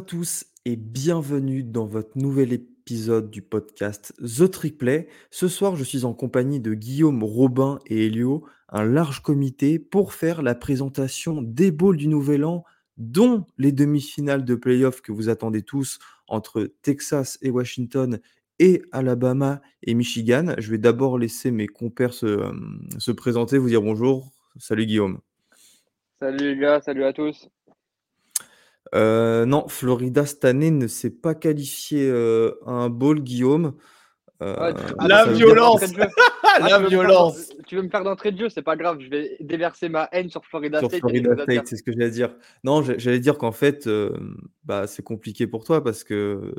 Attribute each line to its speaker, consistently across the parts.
Speaker 1: À tous et bienvenue dans votre nouvel épisode du podcast The Triplay. Ce soir, je suis en compagnie de Guillaume, Robin et Elio, un large comité pour faire la présentation des bowls du Nouvel An, dont les demi-finales de playoffs que vous attendez tous entre Texas et Washington et Alabama et Michigan. Je vais d'abord laisser mes compères se, euh, se présenter, vous dire bonjour. Salut Guillaume.
Speaker 2: Salut les gars, salut à tous.
Speaker 1: Euh, non, Florida cette année ne s'est pas qualifié euh, à un bowl, Guillaume.
Speaker 2: Ouais,
Speaker 1: Euh,
Speaker 2: tu-
Speaker 1: donc
Speaker 3: La
Speaker 1: ça veut dire-
Speaker 3: violence.
Speaker 2: jeu.
Speaker 3: Ah,
Speaker 2: Ah,
Speaker 3: la
Speaker 2: tu veux me faire
Speaker 3: violence
Speaker 2: Tu veux me faire d'entrée de jeu, c'est pas grave, je vais déverser ma haine sur Florida
Speaker 1: Sur
Speaker 2: State.
Speaker 1: Florida State,
Speaker 2: dire.
Speaker 1: c'est ce que j'allais dire. Non, j'a- j'allais dire qu'en fait, euh, bah, c'est compliqué pour toi parce que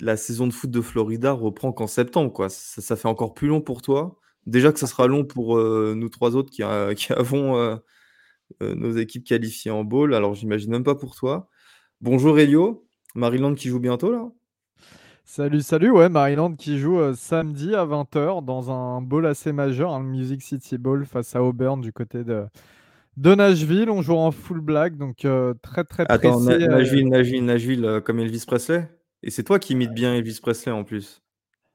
Speaker 1: la saison de foot de Florida reprend qu'en septembre, quoi. Ça, ça fait encore plus long pour toi. Déjà que ça sera long pour euh, nous trois autres qui avons euh, nos équipes qualifiées en bowl. Alors, j'imagine même pas pour toi. Bonjour Elio, Maryland qui joue bientôt là.
Speaker 4: Salut, salut, ouais, Maryland qui joue euh, samedi à 20h dans un bowl assez majeur, un Music City Bowl face à Auburn du côté de, de Nashville. On joue en full black, donc euh, très très
Speaker 1: Attends,
Speaker 4: pressé.
Speaker 1: Na-
Speaker 4: euh,
Speaker 1: Nashville, Nashville, Nashville, comme Elvis Presley. Et c'est toi qui imites bien Elvis Presley en plus.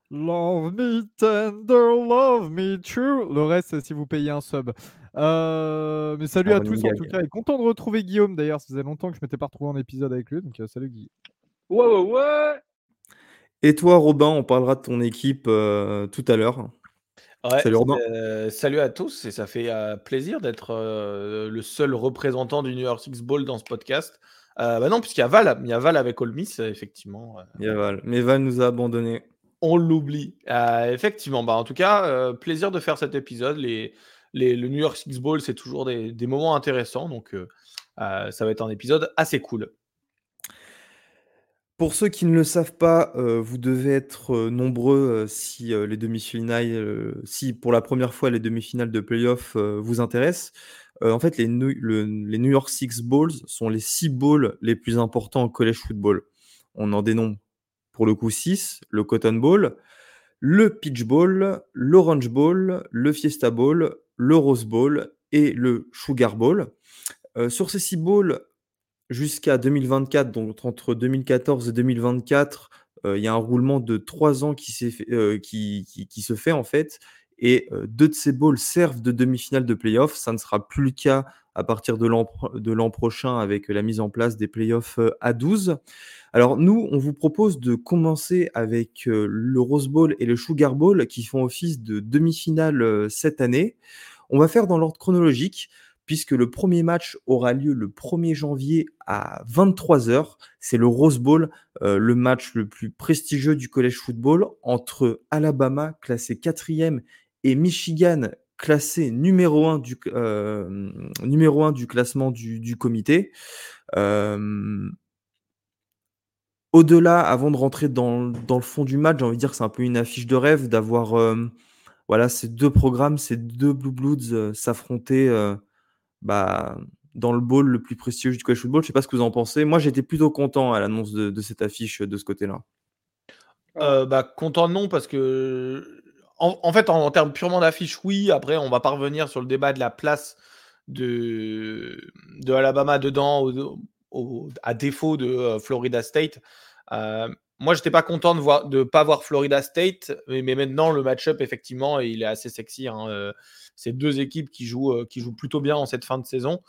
Speaker 4: Love me tender, love me true. Le reste, c'est si vous payez un sub. Euh, mais salut à tous en tout cas. Et content de retrouver Guillaume d'ailleurs. Ça faisait longtemps que je m'étais pas retrouvé en épisode avec lui. Donc euh, salut Guy.
Speaker 2: Ouais, ouais, ouais.
Speaker 1: Et toi, Robin, on parlera de ton équipe euh, tout à l'heure.
Speaker 3: Ouais,
Speaker 1: Salut, Robin.
Speaker 3: euh, salut à tous et ça fait euh, plaisir d'être euh, le seul représentant du New York Six Ball dans ce podcast. Euh, bah non, puisqu'il y a Val, il y a Val avec Ole Miss, effectivement.
Speaker 1: Il y a Val. Mais Val nous a abandonnés.
Speaker 3: on l'oublie. Euh, effectivement, bah en tout cas, euh, plaisir de faire cet épisode. Les, le New York Six Ball, c'est toujours des, moments intéressants, donc euh, euh, ça va être un épisode assez cool.
Speaker 1: Pour ceux qui ne le savent pas, euh, vous devez être nombreux si les demi-finales, si pour la première fois les demi-finales de playoff vous intéressent. En fait, les New, le- les New York Six Bowls sont les six bowls les plus importants en college football. On en dénombre pour le coup six le Cotton Bowl, le Peach Bowl, l'Orange Bowl, le Fiesta Bowl, le Rose Bowl et le Sugar Bowl. Euh, sur ces six bowls, jusqu'à 2024, donc entre 2014 et 2024, euh, il y a un roulement de trois ans qui, euh, se fait en fait. Et deux de ces bowls servent de demi-finale de playoff. Ça ne sera plus le cas à partir de l'an prochain avec la mise en place des playoffs euh, à 12. Alors nous, on vous propose de commencer avec euh, le Rose Bowl et le Sugar Bowl qui font office de demi-finale euh, cette année. On va faire dans l'ordre chronologique puisque le premier match aura lieu le 1er janvier à 23h. C'est le Rose Bowl, le match le plus prestigieux du college football entre Alabama, classé quatrième, et Michigan, classé numéro 1 du, euh, numéro un du classement du, comité. Euh, au-delà, avant de rentrer dans, dans le fond du match, j'ai envie de dire que c'est un peu une affiche de rêve d'avoir euh, voilà, ces deux programmes, ces deux Blue Bloods s'affronter bah, dans le bowl le plus prestigieux du college football. Je sais pas ce que vous en pensez. Moi, j'étais plutôt content à l'annonce de, de cette affiche de ce côté-là.
Speaker 3: Bah, content non, parce que, en, fait, en, termes purement d'affiche, oui. Après, on va pas revenir sur le débat de la place de, de Alabama dedans, à défaut de euh, Florida State. Euh, moi, j'étais pas content de voir de pas voir Florida State, mais, maintenant le match-up effectivement, il est assez sexy. hein. Euh, C'est deux équipes qui jouent euh, qui jouent plutôt bien en cette fin de saison,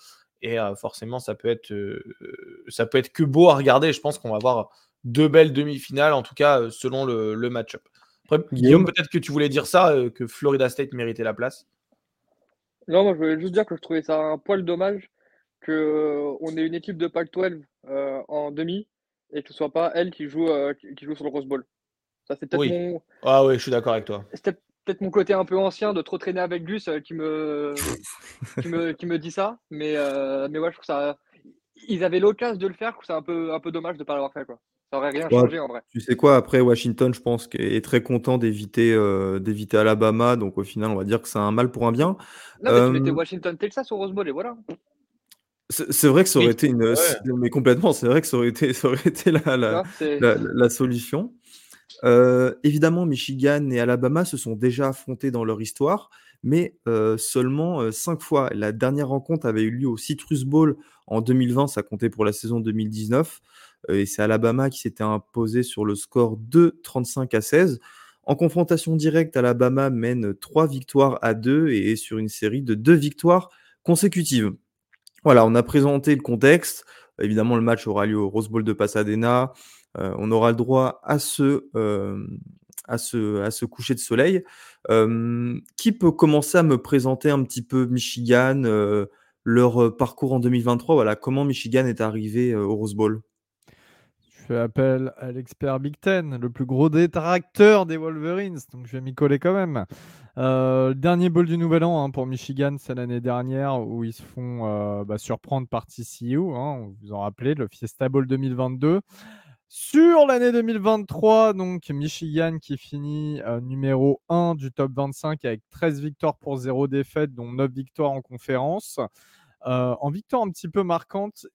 Speaker 3: et forcément, ça peut être peut être que beau à regarder. Je pense qu'on va voir deux belles demi-finales, en tout cas selon le, le match-up. Après,
Speaker 1: Guillaume
Speaker 3: Guillaume, peut-être que tu voulais dire ça, euh, que Florida State méritait la place.
Speaker 2: Non, moi je voulais juste dire que je trouvais ça un poil dommage que euh, on ait une équipe de Pac-12 euh, en demi et que ce soit pas elle qui joue, euh, qui qui joue sur le Rose Bowl. Ça, c'est peut-être
Speaker 3: Oui.
Speaker 2: mon,
Speaker 3: Ah oui, je suis d'accord avec toi.
Speaker 2: c'était peut-être mon côté un peu ancien de trop traîner avec Gus euh, qui me, qui me, qui me dit ça. Mais, euh, mais ouais, je trouve ça. Ils avaient l'occasion de le faire, je trouve ça un peu, un peu dommage de ne pas l'avoir fait. Quoi. Ça rien
Speaker 1: Ouais.
Speaker 2: changé en vrai.
Speaker 1: Tu sais quoi, après Washington, je pense qu'il est très content d'éviter euh, d'éviter Alabama. Donc au final, on va dire que c'est un mal pour un bien.
Speaker 2: Non, mais
Speaker 1: Euh,
Speaker 2: tu mettais Washington Texas au Rose Bowl et voilà.
Speaker 1: C'est vrai que ça aurait
Speaker 3: Oui.
Speaker 1: été une.
Speaker 3: Ouais.
Speaker 1: Mais complètement, c'est vrai que ça aurait été, ça aurait été la, la, solution. Euh, évidemment, Michigan et Alabama se sont déjà affrontés dans leur histoire, mais seulement 5 fois. La dernière rencontre avait eu lieu au Citrus Bowl en 2020, ça comptait pour la saison 2019 et c'est Alabama qui s'était imposé sur le score de 35 à 16. En confrontation directe, Alabama mène 3 victoires à 2 et est sur une série de 2 victoires consécutives. Voilà, on a présenté le contexte. Évidemment, le match aura lieu au Rose Bowl de Pasadena. on aura le droit à ce, ce coucher de soleil. qui peut commencer à me présenter un petit peu Michigan, leur parcours en 2023 Voilà, comment Michigan est arrivé au Rose Bowl?
Speaker 4: Fais appel à l'expert Big Ten, le plus gros détracteur des Wolverines, donc je vais m'y coller quand même. Euh, dernier bowl du Nouvel An hein, pour Michigan, c'est l'année dernière où ils se font euh, bah, surprendre par TCU, hein, vous en rappelez, le Fiesta Bowl 2022. Sur l'année 2023, donc Michigan qui finit euh, numéro 1 du top 25 avec 13 victoires pour 0 défaites, dont 9 victoires en conférence. en victoire un petit peu marquante,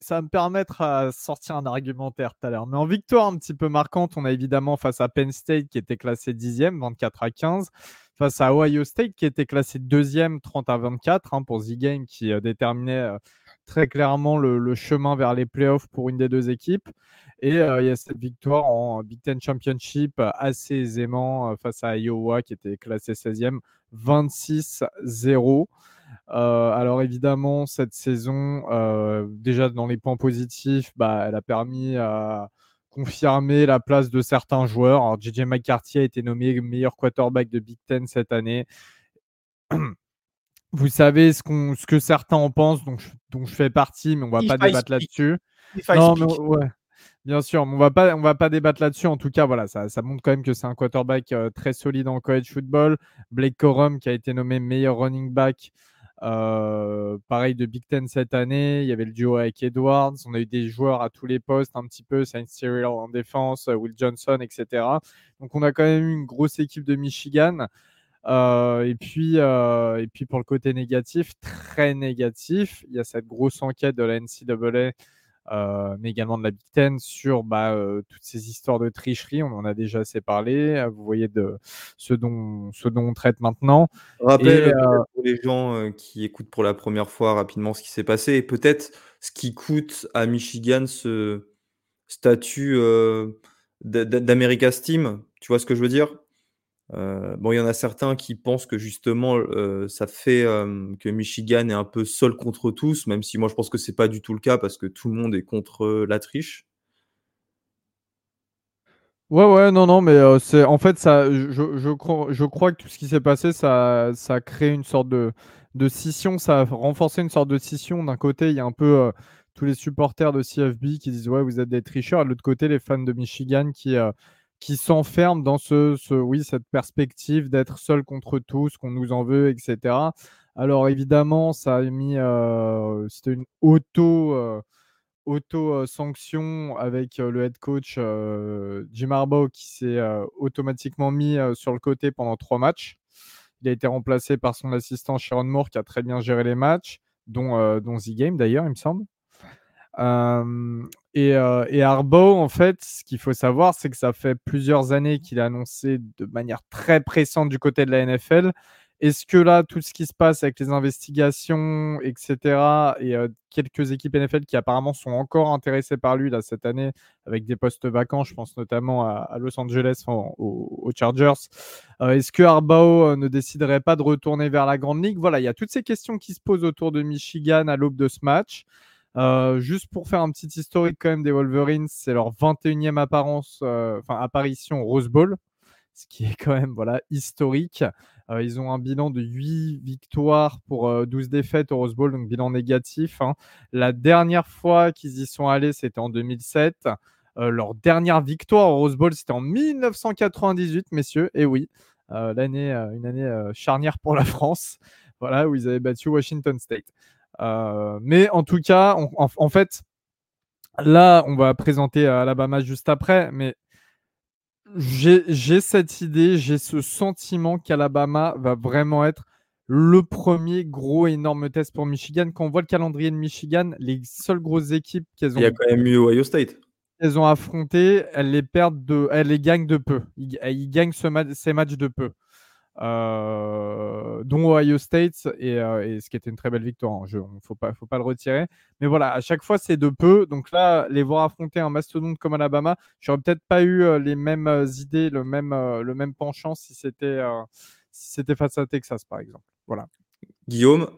Speaker 4: ça va me permettre à sortir un argumentaire tout à l'heure. Mais en victoire un petit peu marquante, on a évidemment face à Penn State qui était classé 10e, 24 à 15. Face à Ohio State qui était classé 2e, 30 à 24 hein, pour Z-Game qui euh, déterminait euh, très clairement le, chemin vers les playoffs pour une des deux équipes. Et euh, il y a cette victoire en Big Ten Championship assez aisément face à Iowa qui était classé 16e, 26-0. Euh, alors évidemment, cette saison, euh, déjà dans les points positifs, bah, elle a permis à confirmer la place de certains joueurs. Alors, JJ McCarthy a été nommé meilleur quarterback de Big Ten cette année. Vous savez ce, ce que certains en pensent, donc je, je fais partie, mais on va pas débattre là-dessus. Non, ouais. Bien sûr, mais on va pas, on va pas débattre là-dessus. En tout cas, voilà, ça, ça montre quand même que c'est un quarterback euh, très solide en college football. Blake Corum qui a été nommé meilleur running back euh, pareil de Big Ten cette année, il y avait le duo avec Edwards. On a eu des joueurs à tous les postes, un petit peu, Saint Cyril en défense, euh, Will Johnson, etc. Donc on a quand même une grosse équipe de Michigan. Euh, et, puis, et puis pour le côté négatif, très négatif, il y a cette grosse enquête de la NCAA euh, mais également de la Big Ten sur bah, euh, toutes ces histoires de tricherie. On en a déjà assez parlé. Euh, vous voyez de ce dont, ce dont on traite maintenant.
Speaker 1: Rappel pour les gens qui écoutent pour la première fois rapidement ce qui s'est passé et peut-être ce qui coûte à Michigan ce statut d'America's Team. Tu vois ce que je veux dire? Euh, bon, il y en a certains qui pensent que justement, euh, ça fait que Michigan est un peu seul contre tous, même si moi je pense que c'est pas du tout le cas parce que tout le monde est contre la triche.
Speaker 4: Ouais, ouais, non, non, mais c'est en fait ça. Je, crois, que tout ce qui s'est passé, ça, ça a créé une sorte de, de scission, ça a renforcé une sorte de scission. D'un côté, il y a un peu tous les supporters de CFB qui disent ouais, vous êtes des tricheurs. De l'autre côté, les fans de Michigan qui qui s'enferme dans ce, ce, oui, cette perspective d'être seul contre tous, qu'on nous en veut, etc. Alors évidemment, ça a mis, euh, c'était une auto, euh, auto sanction avec euh, le head coach Jim Harbaugh qui s'est automatiquement mis sur le côté pendant trois matchs. Il a été remplacé par son assistant Sharon Moore qui a très bien géré les matchs, dont, dont The Game d'ailleurs, il me semble. Et, euh, Arbo, en fait, ce qu'il faut savoir, c'est que ça fait plusieurs années qu'il a annoncé de manière très pressante du côté de la NFL. Est-ce que là, tout ce qui se passe avec les investigations, etc., et quelques équipes NFL qui apparemment sont encore intéressées par lui là, cette année, avec des postes vacants, je pense notamment à, Los Angeles, aux, Chargers, euh, est-ce que Arbaugh ne déciderait pas de retourner vers la Grande Ligue? Voilà, il y a toutes ces questions qui se posent autour de Michigan à l'aube de ce match. Euh, juste pour faire un petit historique quand même des Wolverines, c'est leur 21e apparence, euh, enfin apparition au Rose Bowl, ce qui est quand même voilà historique. Euh, ils ont un bilan de 8 victoires pour 12 défaites au Rose Bowl, donc bilan négatif. Hein. La dernière fois qu'ils y sont allés, c'était en 2007. leur dernière victoire au Rose Bowl, c'était en 1998, messieurs. Et oui, l'année, une année charnière pour la France. Voilà, où ils avaient battu Washington State. Euh, mais en tout cas, en, fait, là, on va présenter Alabama juste après, mais j'ai cette idée, j'ai ce sentiment qu'Alabama va vraiment être le premier gros énorme test pour Michigan. Quand on voit le calendrier de Michigan, les seules grosses équipes qu'elles ont.
Speaker 1: Il y a quand même eu Ohio State.
Speaker 4: Elles ont affronté, elles les perdent de, elles les gagnent de peu. Ils, gagnent ce ces matchs de peu. Euh, dont Ohio State, et, et, ce qui était une très belle victoire. Il ne faut pas, le retirer. Mais voilà, à chaque fois, c'est de peu. Donc là, les voir affronter un mastodonte comme Alabama, j'aurais peut-être pas eu les mêmes idées, le même, penchant si c'était si c'était face à Texas, par exemple. Voilà.
Speaker 1: Guillaume,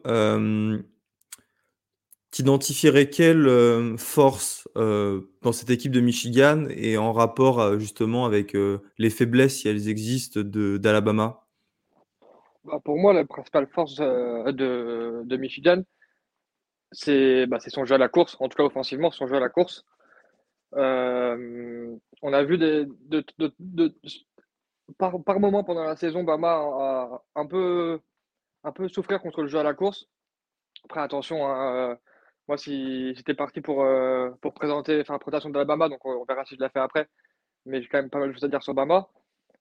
Speaker 1: identifierais quelle force dans cette équipe de Michigan et en rapport justement avec les faiblesses, si elles existent, d'Alabama?
Speaker 2: Bah, Pour moi, la principale force de, de, Michigan, bah, c'est son jeu à la course, en tout cas offensivement, son jeu à la course. on a vu des, de, par, par, moment pendant la saison, Bama a un peu, un peu souffrir contre le jeu à la course. Après, attention, hein, moi, si j'étais parti pour, euh, pour présenter, enfin, la présentation d'Alabama, donc on, verra si je la fais après. Mais j'ai quand même pas mal de choses à dire sur Bama.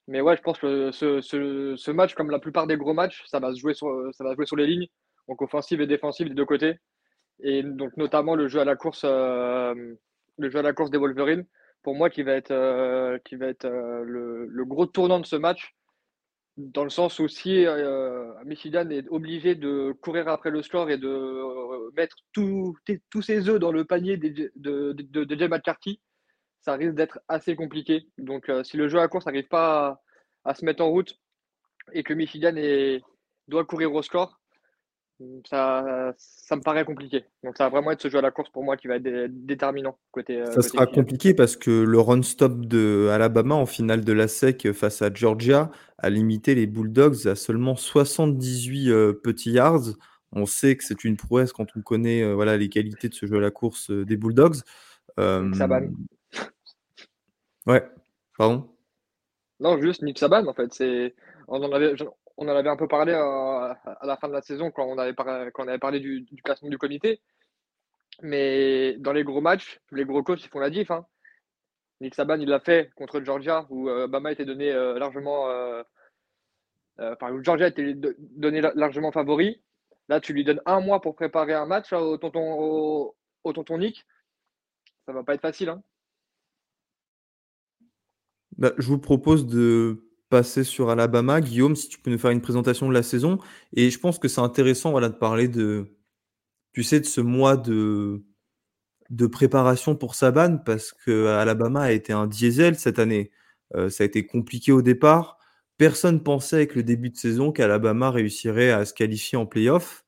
Speaker 2: Mais ouais, je pense que ce, match, comme la plupart des gros matchs, ça va se jouer sur, les lignes, donc offensive et défensive des deux côtés. Et donc notamment le jeu à la course, euh, le jeu à la course des Wolverines, pour moi, qui va être, euh, être le, gros tournant de ce match dans le sens où si euh, Michigan est obligé de courir après le score et de euh, mettre tous ses œufs dans le panier de, de, McCarthy, ça risque d'être assez compliqué. Donc euh, si le jeu à course n'arrive pas à, se mettre en route et que Michigan est, doit courir au score, ça, ça me paraît compliqué. Donc ça va vraiment être ce jeu à la course pour moi qui va être déterminant côté.
Speaker 1: Ça sera compliqué parce que le run-stop de Alabama en finale de la SEC face à Georgia a limité les Bulldogs à seulement 78 euh, petits yards. On sait que c'est une prouesse quand on connaît euh, voilà, les qualités de ce jeu à la course euh, des Bulldogs.
Speaker 2: Saban.
Speaker 1: Ouais, pardon?
Speaker 2: Non, juste Nick Saban en fait. C'est... On en avait, on en avait un peu parlé à, la fin de la saison quand on avait, quand on avait parlé du, classement du comité. Mais dans les gros matchs, les gros coachs, ils font la diff. Hein. Nick Saban, il l'a fait contre Georgia, où euh, Bama était donné euh, largement. Euh, enfin, où Georgia était donné largement favori. Là, tu lui donnes un mois pour préparer un match au tonton, au, tonton Nick. Ça va pas être facile. Hein.
Speaker 1: Bah, je vous propose de passer sur Alabama. Guillaume, si tu peux nous faire une présentation de la saison. Et je pense que c'est intéressant de parler de, tu sais, de ce mois de, de préparation pour Saban, parce que Alabama a été un diesel cette année. Euh, ça a été compliqué au départ. Personne pensait avec le début de saison qu'Alabama réussirait à se qualifier en playoff.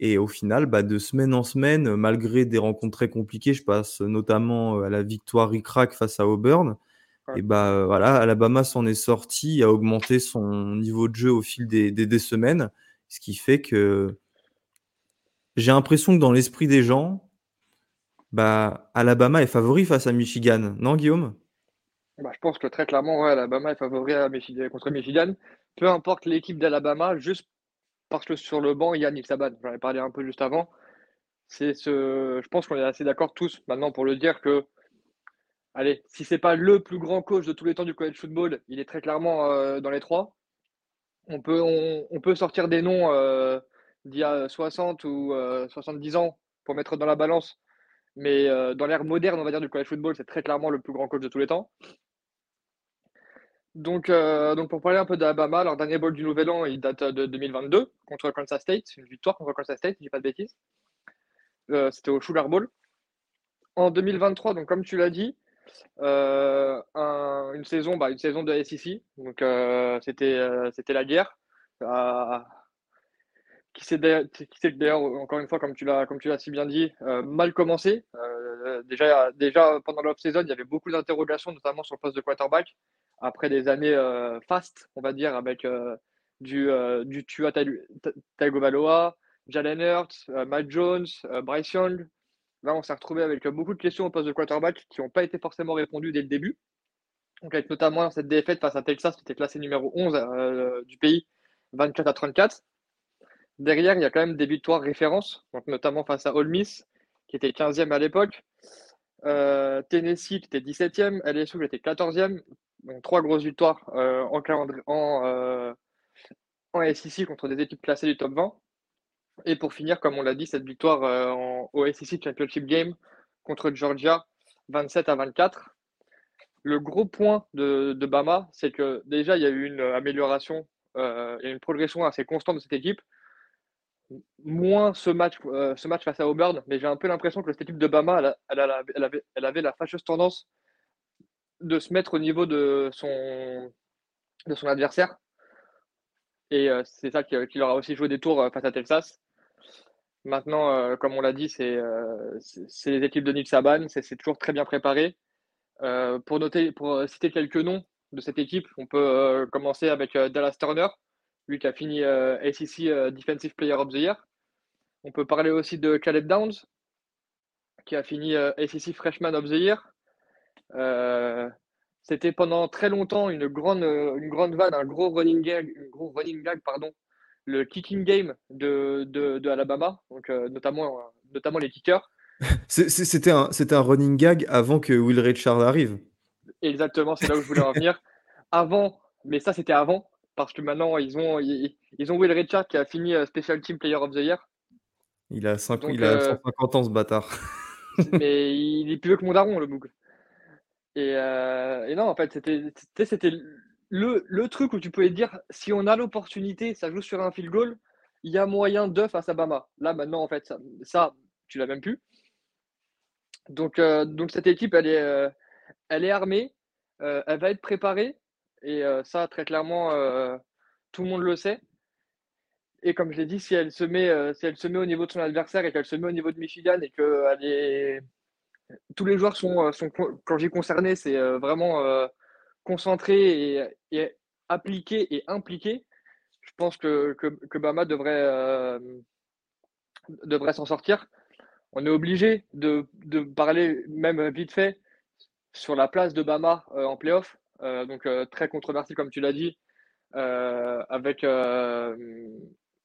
Speaker 1: Et au final, bah, de semaine en semaine, malgré des rencontres très compliquées, je passe notamment à la victoire ric face à Auburn, et bah voilà, Alabama s'en est sorti, a augmenté son niveau de jeu au fil des, des, semaines, ce qui fait que j'ai l'impression que dans l'esprit des gens, bah, Alabama est favori face à Michigan, non Guillaume?
Speaker 2: Bah, Je pense que très clairement, ouais, Alabama est favori à Michigan, contre Michigan. Peu importe l'équipe d'Alabama, juste parce que sur le banc, il y a Nick Saban. J'en ai parlé un peu juste avant. C'est ce... Je pense qu'on est assez d'accord tous maintenant pour le dire que allez, si c'est pas le plus grand coach de tous les temps du college football, il est très clairement euh, dans les trois. On peut, on, peut sortir des noms euh, d'il y a 60 ou 70 euh, ans pour mettre dans la balance, mais dans l'ère moderne, on va dire, du college football, c'est très clairement le plus grand coach de tous les temps. Donc, donc pour parler un peu d'Alabama, leur dernier bowl du Nouvel An, il date de 2022 contre Kansas State, une victoire contre Kansas State, je dis pas de bêtises. C'était au Sugar Bowl. En 2023, donc comme tu l'as dit, euh, une saison, bah, une saison de SEC. Donc euh, c'était euh, c'était la guerre. qui s'est d'ailleurs encore une fois comme tu l'as comme tu l'as si bien dit mal commencé. déjà déjà pendant l'off-season, il y avait beaucoup d'interrogations, notamment sur le poste de quarterback. Après des années fast, on va dire, avec du, du Tua Jalen Hurts, Matt Jones, Bryce Young, Là, on s'est retrouvé avec beaucoup de questions au poste de quarterback qui n'ont pas été forcément répondues dès le début. Donc, avec notamment cette défaite face à Texas, qui était classé numéro 11 euh, du pays, 24 à 34. Derrière, il y a quand même des victoires références, donc notamment face à Ole Miss, qui était 15e à l'époque. Euh, Tennessee, qui était 17e. LSU, qui était 14e. Donc, trois grosses victoires euh, en, en, en SEC contre des équipes classées du top 20. Et pour finir, comme on l'a dit, cette victoire euh, en, au SEC Championship Game contre Georgia, 27 à 24. Le gros point de, Bama, c'est que déjà, il y a eu une amélioration il y a une progression assez constante de cette équipe. Moins ce match, ce match face à Auburn, mais j'ai un peu l'impression que cette équipe de Bama, elle, avait, elle, avait, la fâcheuse tendance de se mettre au niveau de son, de son adversaire. Et c'est ça qui, qui, leur a aussi joué des tours face à Texas. Maintenant, comme on l'a dit, c'est les équipes de Nick Saban, c'est toujours très bien préparé. pour, noter, pour citer quelques noms de cette équipe, on peut commencer avec Dallas Turner, lui qui a fini SEC Defensive Player of the Year. On peut parler aussi de Caleb Downs, qui a fini SEC Freshman of the Year. C'était pendant très longtemps une grande, une grande vanne, un gros running gag, gros running gag pardon, le kicking game de, de, Alabama, donc notamment, notamment les kickers.
Speaker 1: C'était un, un running gag avant que Will Richard arrive.
Speaker 2: Exactement, c'est là où je voulais en venir. Avant, mais ça c'était avant, parce que maintenant ils ont, ils, ont Will Richard qui a fini Special Team Player of the Year.
Speaker 1: Il a, 5, il a 150 ans ce bâtard.
Speaker 2: mais il est plus vieux que mon daron, le bouc. Et, et, non, en fait, c'était le, le, truc où tu pouvais dire si on a l'opportunité, ça joue sur un field goal, il y a moyen de à Bama. Là, maintenant, en fait, ça, tu l'as même plus. Donc, donc cette équipe, elle est, elle est armée, elle va être préparée. Et ça, très clairement, tout le monde le sait. Et comme je l'ai dit, si elle, se met, si elle se met au niveau de son adversaire et qu'elle se met au niveau de Michigan et que tous les joueurs sont, euh, sont quand j'ai concerné, c'est euh, vraiment euh, concentré et, appliqué et impliqué. Je pense que, que, Bama devrait, devrait s'en sortir. On est obligé de, parler, même vite fait, sur la place de Bama en playoff. donc très controversé, comme tu l'as dit, avec,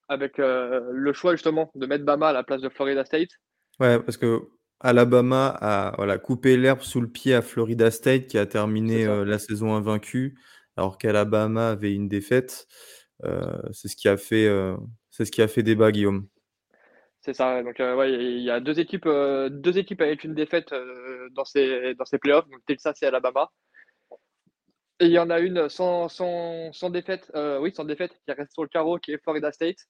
Speaker 2: avec le choix justement de mettre Bama à la place de Florida State.
Speaker 1: Ouais, parce que Alabama a voilà, coupé l'herbe sous le pied à Florida State qui a terminé la saison invaincue, alors qu'Alabama avait une défaite. c'est ce qui a fait, c'est ce qui a fait débat, Guillaume.
Speaker 2: C'est ça. Donc, ouais, il y a deux équipes, deux équipes avec une défaite dans ces dans ces playoffs, donc Texas et Alabama. Et il y en a une sans, sans, sans défaite, oui, sans défaite, qui reste sur le carreau, qui est Florida State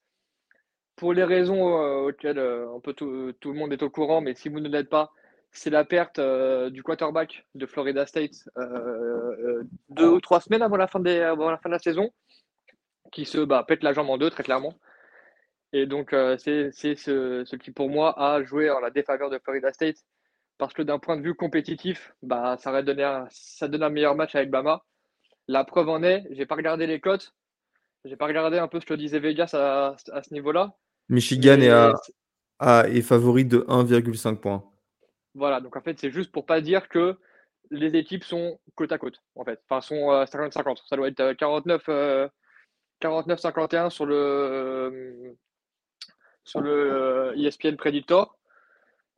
Speaker 2: pour les raisons euh, auxquelles euh, on peut tout, le monde est au courant, mais si vous ne l'êtes pas, c'est la perte euh, du quarterback de Florida State deux ou trois semaines avant la fin, de la saison, qui se bah, pète la jambe en deux, très clairement. Et donc, c'est ce, ce, qui, pour moi, a joué en la défaveur de Florida State. Parce que d'un point de vue compétitif, bah, ça, donné un, ça donne un meilleur match avec Bama. La preuve en est, j'ai pas regardé les cotes. J'ai pas regardé un peu ce que disait Vegas à ce niveau-là.
Speaker 1: Michigan est, à, est favori de 1,5 points.
Speaker 2: Voilà, donc en fait, c'est juste pour pas dire que les équipes sont côte à côte, en fait. Enfin, sont 50-50. Euh, Ça doit être 49, 49-51 euh, sur le, euh, sur le ESPN Predictor.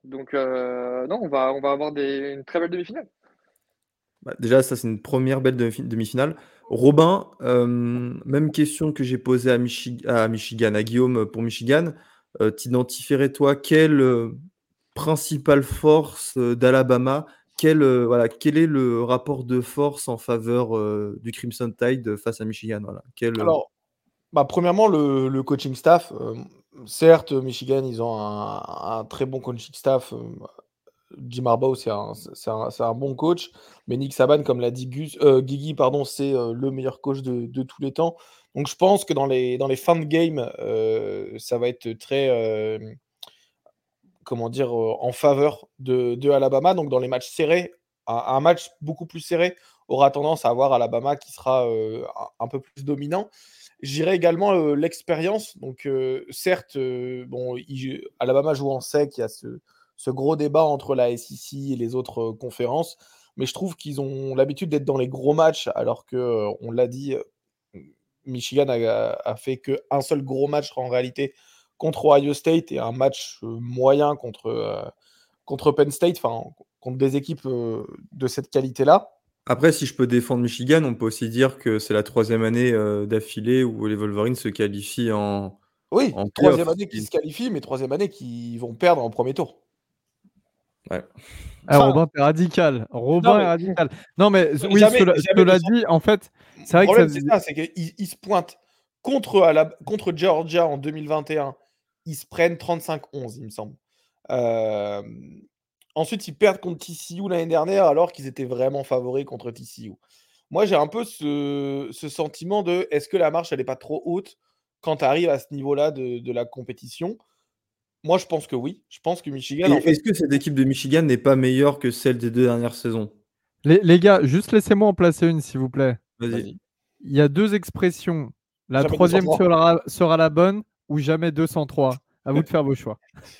Speaker 2: Donc, non, on va, on va avoir des, une très belle demi-finale.
Speaker 1: Bah, déjà, ça, c'est une première belle demi-finale. Robin, euh, même question que j'ai posée à, Michigan, à Guillaume pour Michigan. Euh, t'identifierais, toi, quelle euh, principale force d'Alabama? Quel, voilà, quel est le rapport de force en faveur du Crimson Tide face à Michigan? Voilà.
Speaker 3: Alors, bah, premièrement, le, coaching staff. certes, Michigan, ils ont un, très bon coaching staff Jim Harbaugh, c'est un, bon coach, mais Nick Saban, comme l'a dit Gus, euh, Guigui, pardon, c'est euh, le meilleur coach de, tous les temps. Donc je pense que dans les, dans les fins de game, euh, ça va être très, comment dire, en faveur de, Alabama. Donc dans les matchs serrés, un, match beaucoup plus serré aura tendance à avoir Alabama qui sera un, peu plus dominant. J'irai également l'expérience. Donc certes, bon, Alabama joue en sec, il y a ce ce gros débat entre la SEC et les autres conférences. Mais je trouve qu'ils ont l'habitude d'être dans les gros matchs, alors que, on l'a dit, Michigan a, fait qu'un seul gros match en réalité contre Ohio State et un match moyen contre, contre Penn State, enfin contre des équipes de cette qualité-là.
Speaker 1: Après, si je peux défendre Michigan, on peut aussi dire que c'est la troisième année d'affilée où les Wolverines se qualifient en.
Speaker 3: Oui, troisième année qui se qualifient, mais troisième année qui vont perdre en premier tour.
Speaker 4: Ouais. Ah, Robin, t'es radical. Robin est radical. Non, mais oui, cela, dit, en fait,
Speaker 3: c'est vrai que ça... c'est c'est qu'il se pointe contre, contre Georgia en 2021, ils se prennent 35-11, il me semble. ensuite, ils perdent contre TCU l'année dernière alors qu'ils étaient vraiment favoris contre TCU. Moi, j'ai un peu ce, sentiment de est-ce que la marche, elle n'est pas trop haute quand tu arrives à ce niveau-là de, la compétition? Moi, je pense que oui. Je pense que Michigan.
Speaker 1: Est-ce que cette équipe de Michigan n'est pas meilleure que celle des deux dernières saisons?
Speaker 4: Les, gars, juste laissez-moi en placer une, s'il vous plaît.
Speaker 1: Vas-y.
Speaker 4: Il y a deux expressions. La troisième sera, sera, la bonne ou jamais 203. À vous de faire vos choix.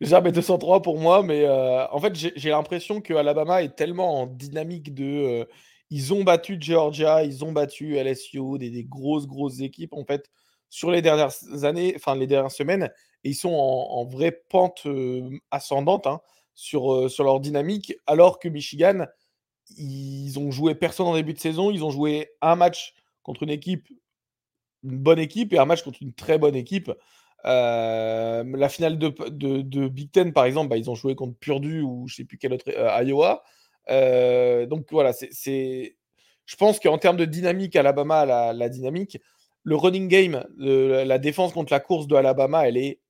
Speaker 3: Jamais 203 pour moi, mais euh, en fait, j'ai l'impression que Alabama est tellement en dynamique de. Euh, ils ont battu Georgia, ils ont battu LSU, des, grosses, grosses équipes, en fait, sur les dernières années, enfin, les dernières semaines, et ils sont en, vraie pente ascendante hein, sur, sur leur dynamique, alors que Michigan, ils ont joué personne en début de saison, ils ont joué un match contre une équipe, une bonne équipe, et un match contre une très bonne équipe. La finale de, de, Big Ten, par exemple, bah, ils ont joué contre Purdue ou je sais plus quel autre, euh, Iowa. Donc voilà, c'est, je pense qu'en termes de dynamique, Alabama la dynamique. Le running game, la défense contre la course de Alabama, elle est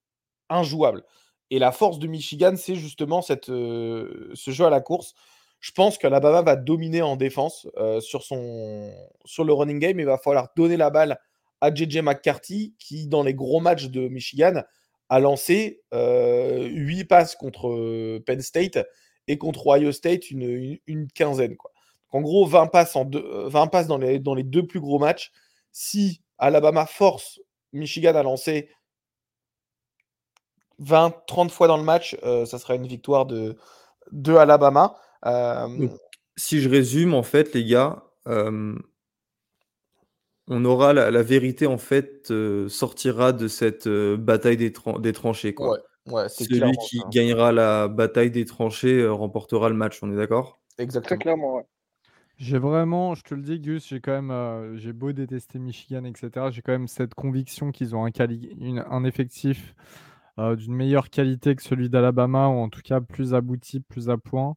Speaker 3: injouable. Et la force de Michigan, c'est justement cette, ce jeu à la course. Je pense qu'Alabama va dominer en défense sur, son, sur le running game. Il va falloir donner la balle à JJ McCarthy, qui, dans les gros matchs de Michigan, a lancé euh, 8 passes contre euh, Penn State et contre Ohio State une, une, quinzaine. Quoi. en gros, 20 passes, en 20 euh, passes dans, les, dans les deux plus gros matchs. Si Alabama force Michigan à lancer 20, 30 fois dans le match, euh, ça sera une victoire de, de Alabama.
Speaker 1: si je résume, en fait, les gars, on aura la, vérité en fait euh, sortira de cette euh, bataille des, tranchées quoi. Celui qui gagnera la bataille des tranchées euh, remportera le match, on est d'accord?
Speaker 2: Exactement. Très clairement, ouais.
Speaker 4: J'ai vraiment, je te le dis, Gus, j'ai quand même, j'ai beau détester Michigan, etc. J'ai quand même cette conviction qu'ils ont un, un effectif d'une meilleure qualité que celui d'Alabama, ou en tout cas plus abouti, plus à point.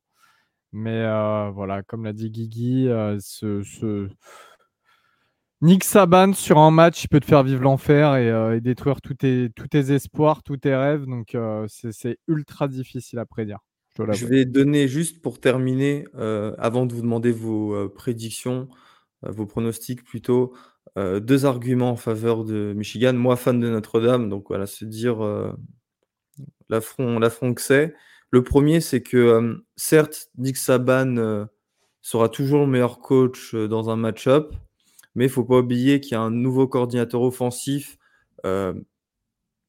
Speaker 4: Mais voilà, comme l'a dit Guigui, ce, Nick Saban sur un match, il peut te faire vivre l'enfer et, euh, détruire tous tes, espoirs, tous tes rêves. Donc euh, c'est ultra difficile à prédire.
Speaker 1: Je, vais donner juste pour terminer, euh, avant de vous demander vos prédictions, vos pronostics plutôt, deux arguments en faveur de Michigan. Moi, fan de Notre-Dame, donc voilà, se dire l'affront que c'est. Le premier, c'est que certes, Nick Saban sera toujours le meilleur coach dans un match-up mais il ne faut pas oublier qu'il y a un nouveau coordinateur offensif euh,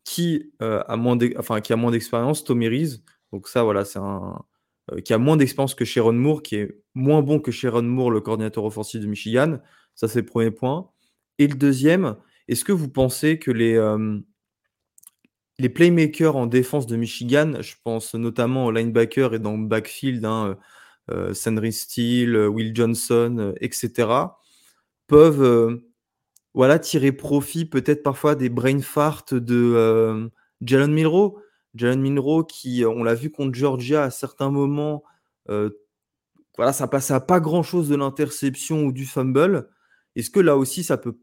Speaker 1: qui, euh, a moins enfin, qui a moins d'expérience, Tommy. Donc ça, voilà, c'est un euh, qui a moins d'expérience que Sharon Moore, qui est moins bon que Sharon Moore, le coordinateur offensif de Michigan. Ça, c'est le premier point. Et le deuxième, est-ce que vous pensez que les, les playmakers en défense de Michigan, je pense notamment au linebacker et dans le backfield, hein, Sandry Steele, Will Johnson, etc., peuvent euh, voilà, tirer profit peut-être parfois des brain farts de euh, Jalen Milrow? Jalen Milrow qui, on l'a vu contre Georgia à certains moments, euh, voilà, ça passait à pas grand-chose de l'interception ou du fumble. Est-ce que là aussi, ça peut...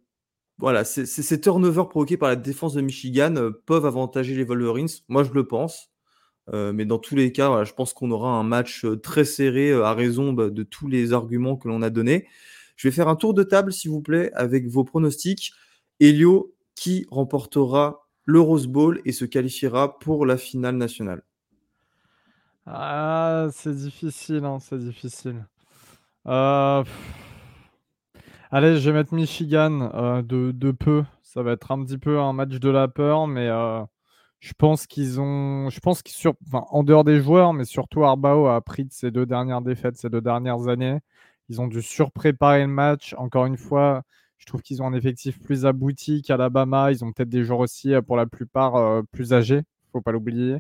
Speaker 1: Voilà, ces turnovers provoqués par la défense de Michigan peuvent avantager les Wolverines? Moi, je le pense. mais dans tous les cas, voilà, je pense qu'on aura un match très serré à raison de tous les arguments que l'on a donnés. Je vais faire un tour de table, s'il vous plaît, avec vos pronostics. Elio, qui remportera le Rose Bowl et se qualifiera pour la finale nationale
Speaker 4: Ah, c'est difficile, hein, c'est difficile. Euh, allez, je vais mettre Michigan euh, de, peu. Ça va être un petit peu un match de la peur, mais euh, je pense qu'ils ont. Je pense en dehors des joueurs, mais surtout Arbao a appris de ses deux dernières défaites, ces deux dernières années. Ils ont dû surpréparer le match. Encore une fois, je trouve qu'ils ont un effectif plus abouti qu'Alabama. Ils ont peut-être des joueurs aussi, euh, pour la plupart, euh, plus âgés. Il ne faut pas l'oublier.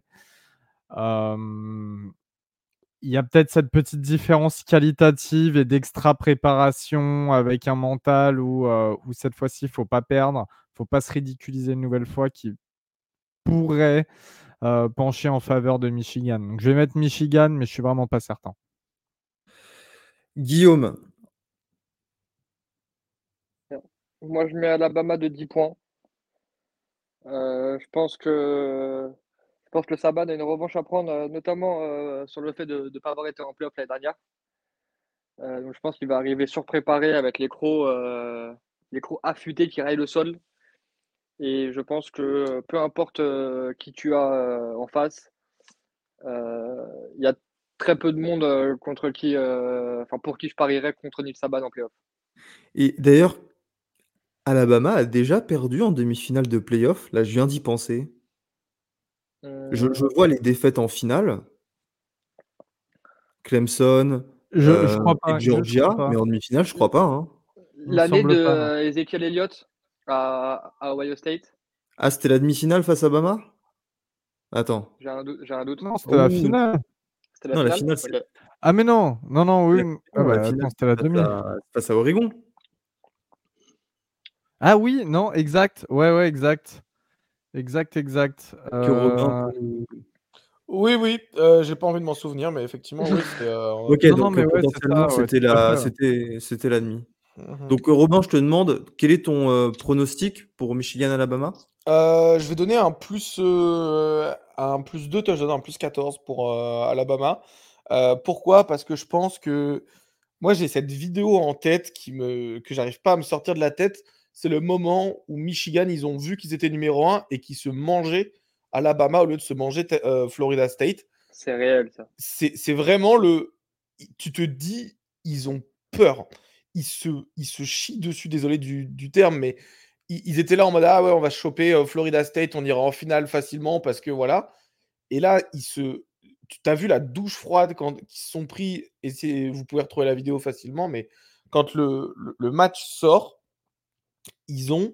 Speaker 4: il y a peut-être cette petite différence qualitative et d'extra préparation avec un mental où, euh, cette fois-ci, il ne faut pas perdre. Il ne faut pas se ridiculiser une nouvelle fois qui pourrait pencher en faveur de Michigan. Donc, je vais mettre Michigan, mais je ne suis vraiment pas certain.
Speaker 1: Guillaume.
Speaker 2: Moi, je mets Alabama de 10 points. Euh, je pense que je pense que Saban a une revanche à prendre, euh, notamment euh, sur le fait de ne pas avoir été en playoff l'année dernière. donc je pense qu'il va arriver surpréparé avec les crocs, les crocs affûtés qui rayent le sol. Et je pense que peu importe qui tu as en face, il y a très peu de monde contre qui, enfin pour qui je parierais contre Nick Saban en playoff.
Speaker 1: Et d'ailleurs, Alabama a déjà perdu en demi-finale de playoff. Là, je viens d'y penser. Je, je, vois les défaites en finale. Clemson,
Speaker 4: je, euh, crois pas,
Speaker 1: et Georgia, mais en demi-finale, je crois pas. Hein.
Speaker 2: L'année de Ezekiel Elliott à, à, Ohio State.
Speaker 1: Ah, c'était la demi-finale face à Bama? Attends.
Speaker 2: J'ai un, doute.
Speaker 4: Non, c'était la finale.
Speaker 1: La non, finale, la finale,
Speaker 4: Ah, mais non, non, non, oui. Ah, bah, c'était la demi.
Speaker 1: Face à Oregon.
Speaker 4: Ah oui, non, exact. Ouais, ouais, exact. Exact, exact. Euh...
Speaker 3: Oui, oui, euh, j'ai pas envie de m'en souvenir, mais effectivement, oui.
Speaker 1: Euh... ok, non, donc non, euh, potentiellement, c'était la, c'était, c'était la nuit. Mmh donc, Robin, je te demande, quel est ton euh, pronostic pour Michigan-Alabama
Speaker 3: Je vais donner un plus, un plus 2 touchdowns, un plus 14 pour Alabama. pourquoi? Parce que je pense que moi, j'ai cette vidéo en tête qui me, que j'arrive pas à me sortir de la tête c'est le moment où Michigan, ils ont vu qu'ils étaient numéro 1 et qu'ils se mangeaient Alabama au lieu de se manger euh, Florida State.
Speaker 2: C'est réel, ça.
Speaker 3: C'est vraiment le. Tu te dis, ils ont peur. Ils se, ils se chient dessus, désolé du, terme, mais ils, étaient là en mode Ah ouais, on va choper euh, Florida State, on ira en finale facilement parce que voilà. Et là, ils se. Tu as vu la douche froide quand ils se sont pris, et vous pouvez retrouver la vidéo facilement, mais quand le, le match sort, ils ont,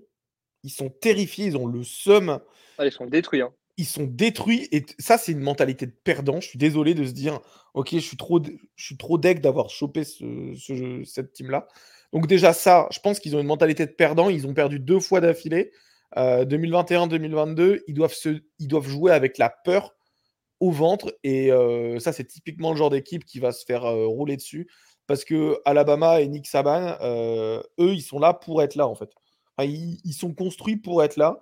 Speaker 3: ils sont terrifiés, ils ont le seum.
Speaker 2: Ah, ils sont détruits. Hein.
Speaker 3: Ils sont détruits et ça, c'est une mentalité de perdant. Je suis désolé de se dire, ok, je suis trop, je suis trop deck d'avoir chopé ce, cette team-là. Donc déjà ça, je pense qu'ils ont une mentalité de perdant. Ils ont perdu deux fois d'affilée. 2021-2022, euh, ils doivent, se, ils doivent jouer avec la peur au ventre. Et euh, ça, c'est typiquement le genre d'équipe qui va se faire euh, rouler dessus. Parce que Alabama et Nick Saban, eux, ils sont là pour être là, en fait ils, sont construits pour être là.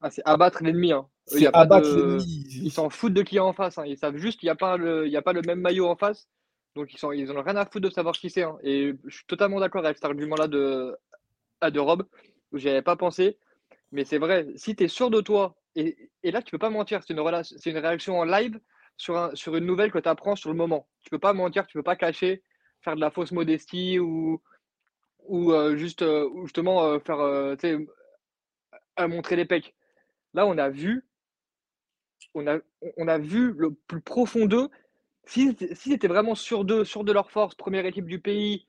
Speaker 2: Ah, c'est abattre l'ennemi. Hein. Ils s'en foutent de qui est en face. Hein. Ils savent juste qu'il n'y a, pas le... a pas le même maillot en face. Donc ils, sont... ils ont rien à foutre de savoir qui c'est. Hein. Et je suis totalement d'accord avec cet argument-là de... À de Rob, j'y avais pas pensé. Mais c'est vrai, si tu es sûr de toi, et, là tu peux pas mentir, c'est une, réaction en live sur, un... sur une nouvelle que tu apprends sur le moment. Tu peux pas mentir, tu peux pas cacher, faire de la fausse modestie ou, ou juste justement faire à montrer les pecs. Là, on a vu, on a, on a vu le plus profond d'eux. S'ils si étaient vraiment sûrs d'eux, sûrs de leur force, première équipe du pays,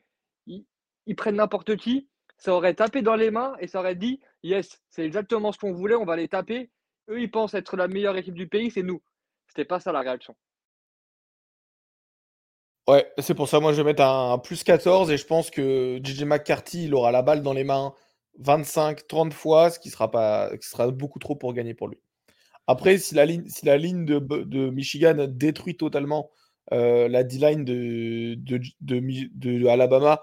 Speaker 2: ils, prennent n'importe qui, ça aurait tapé dans les mains et ça aurait dit Yes, c'est exactement ce qu'on voulait, on va les taper. Eux, ils pensent être la meilleure équipe du pays, c'est nous. C'était pas ça la réaction.
Speaker 3: Ouais, c'est pour ça, moi je vais mettre un, plus 14 et je pense que JJ McCarthy, il aura la balle dans les mains 25, 30 fois, ce qui sera, pas, beaucoup trop pour gagner pour lui. Après, si la ligne, de, Michigan détruit totalement euh, la D-line de, de, Alabama,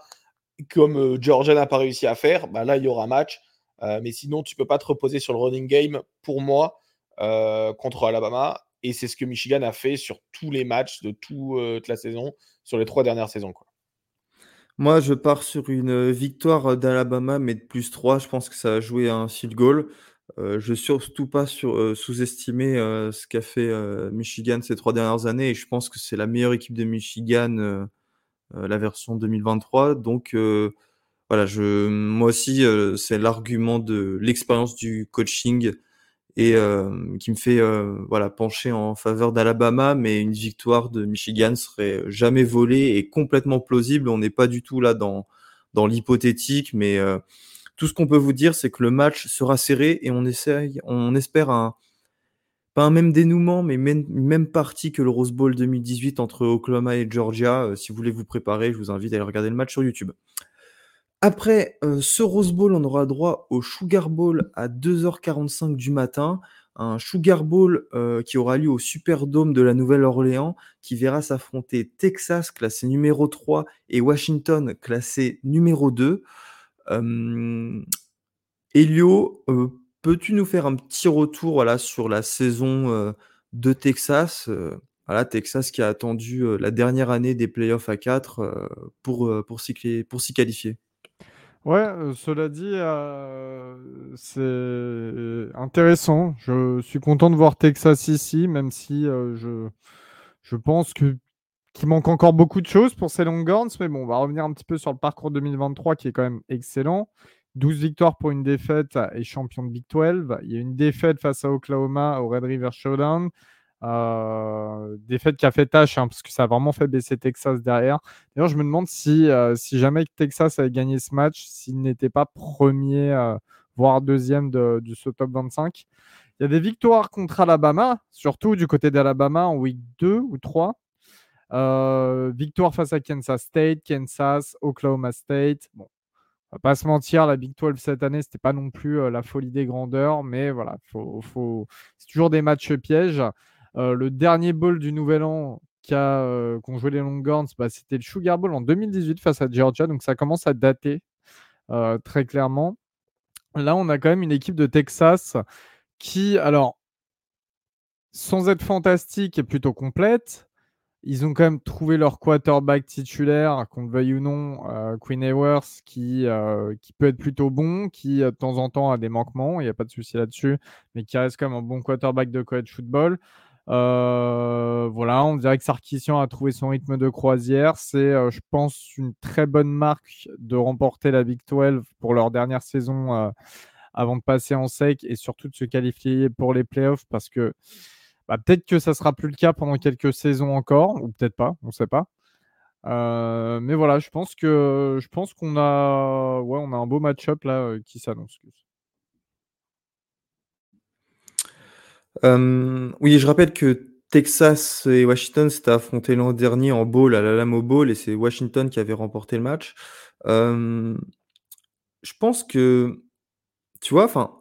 Speaker 3: comme euh, Georgia n'a pas réussi à faire, bah là, il y aura match. Euh, mais sinon, tu peux pas te reposer sur le running game, pour moi, contre Alabama. Et c'est ce que Michigan a fait sur tous les matchs de toute la saison sur les trois dernières saisons.
Speaker 1: Moi, je pars sur une victoire d'Alabama, mais de plus 3. Je pense que ça a joué un field goal. Euh, je surtout pas sur, sous-estimer ce qu'a fait Michigan ces trois dernières années. Et je pense que c'est la meilleure équipe de Michigan, la version 2023. Donc, voilà, je, moi aussi, c'est l'argument de l'expérience du coaching et qui me fait voilà pencher en faveur d'Alabama, mais une victoire de Michigan serait jamais volée et complètement plausible. On n'est pas du tout là dans dans l'hypothétique, mais tout ce qu'on peut vous dire, c'est que le match sera serré et on essaye, on espère un pas un même dénouement, mais même, même partie que le Rose Bowl 2018 entre Oklahoma et Georgia. si vous voulez vous préparer, je vous invite à aller regarder le match sur YouTube. Après euh, ce Rose Bowl, on aura droit au Sugar Bowl à 2h45 du matin. Un Sugar Bowl euh, qui aura lieu au Superdome de la Nouvelle-Orléans, qui verra s'affronter Texas, classé numéro 3, et Washington, classé numéro 2. Elio, peux-tu nous faire un petit retour sur la saison de Texas Texas qui a attendu la dernière année des playoffs à 4 pour, pour s'y qualifier?
Speaker 4: Ouais, cela dit, c'est intéressant. Je suis content de voir Texas ici, même si je, je pense que qu'il manque encore beaucoup de choses pour ces Longhorns. Mais bon, on va revenir un petit peu sur le parcours 2023 qui est quand même excellent. 12 victoires pour une défaite et champion de Big 12. Il y a une défaite face à Oklahoma au Red River Showdown. Euh, défaite qui a fait tâche, hein, parce que ça a vraiment fait baisser Texas derrière. D'ailleurs, je me demande si, euh, si jamais Texas avait gagné ce match, s'il n'était pas premier, euh, voire deuxième de, de, ce top 25. Il y a des victoires contre Alabama, surtout du côté d'Alabama en week 2 ou 3. victoire face à Kansas State, Kansas, Oklahoma State. Bon, on va pas se mentir, la Big 12 cette année, c'était pas non plus la folie des grandeurs, mais voilà, c'est toujours des matchs pièges. Euh, le dernier bowl du Nouvel An euh, qu'ont joué les Longhorns, bah, c'était le Sugar Bowl en 2018 face à Georgia, donc ça commence à dater euh, très clairement. Là, on a quand même une équipe de Texas qui, alors, sans être fantastique, est plutôt complète. Ils ont quand même trouvé leur quarterback titulaire, qu'on le veuille ou non, Queen Ewers, qui, qui peut être plutôt bon, qui de temps en temps a des manquements, il n'y a pas de souci là-dessus, mais qui reste quand même un bon quarterback de college football. Euh, voilà, on dirait que Sarkissian a trouvé son rythme de croisière. C'est, euh, je pense, une très bonne marque de remporter la Big 12 pour leur dernière saison euh, avant de passer en sec et surtout de se qualifier pour les playoffs parce que bah, peut-être que ça sera plus le cas pendant quelques saisons encore, ou peut-être pas, on ne sait pas. mais voilà, je pense que je pense qu'on a, ouais, on a un beau match-up là qui s'annonce
Speaker 1: oui, je rappelle que Texas et Washington s'étaient affrontés l'an dernier en bowl à l'Alamo Bowl et c'est Washington qui avait remporté le match. je pense que, tu vois, enfin,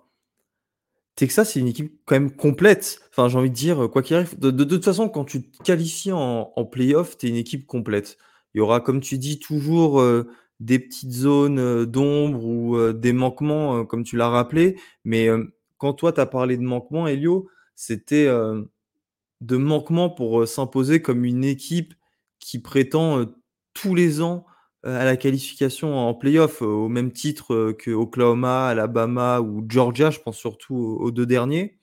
Speaker 1: Texas, c'est une équipe quand même complète. Enfin, j'ai envie de dire, quoi qu'il arrive, de, toute façon, quand tu te qualifies en, en playoff, tu es une équipe complète. Il y aura, comme tu dis, toujours des petites zones d'ombre ou des manquements, comme tu l'as rappelé. Mais quand toi, tu as parlé de manquements, Elio, c'était de manquement pour s'imposer comme une équipe qui prétend tous les ans à la qualification en playoff, au même titre que Oklahoma, Alabama ou Georgia, je pense surtout aux, deux derniers.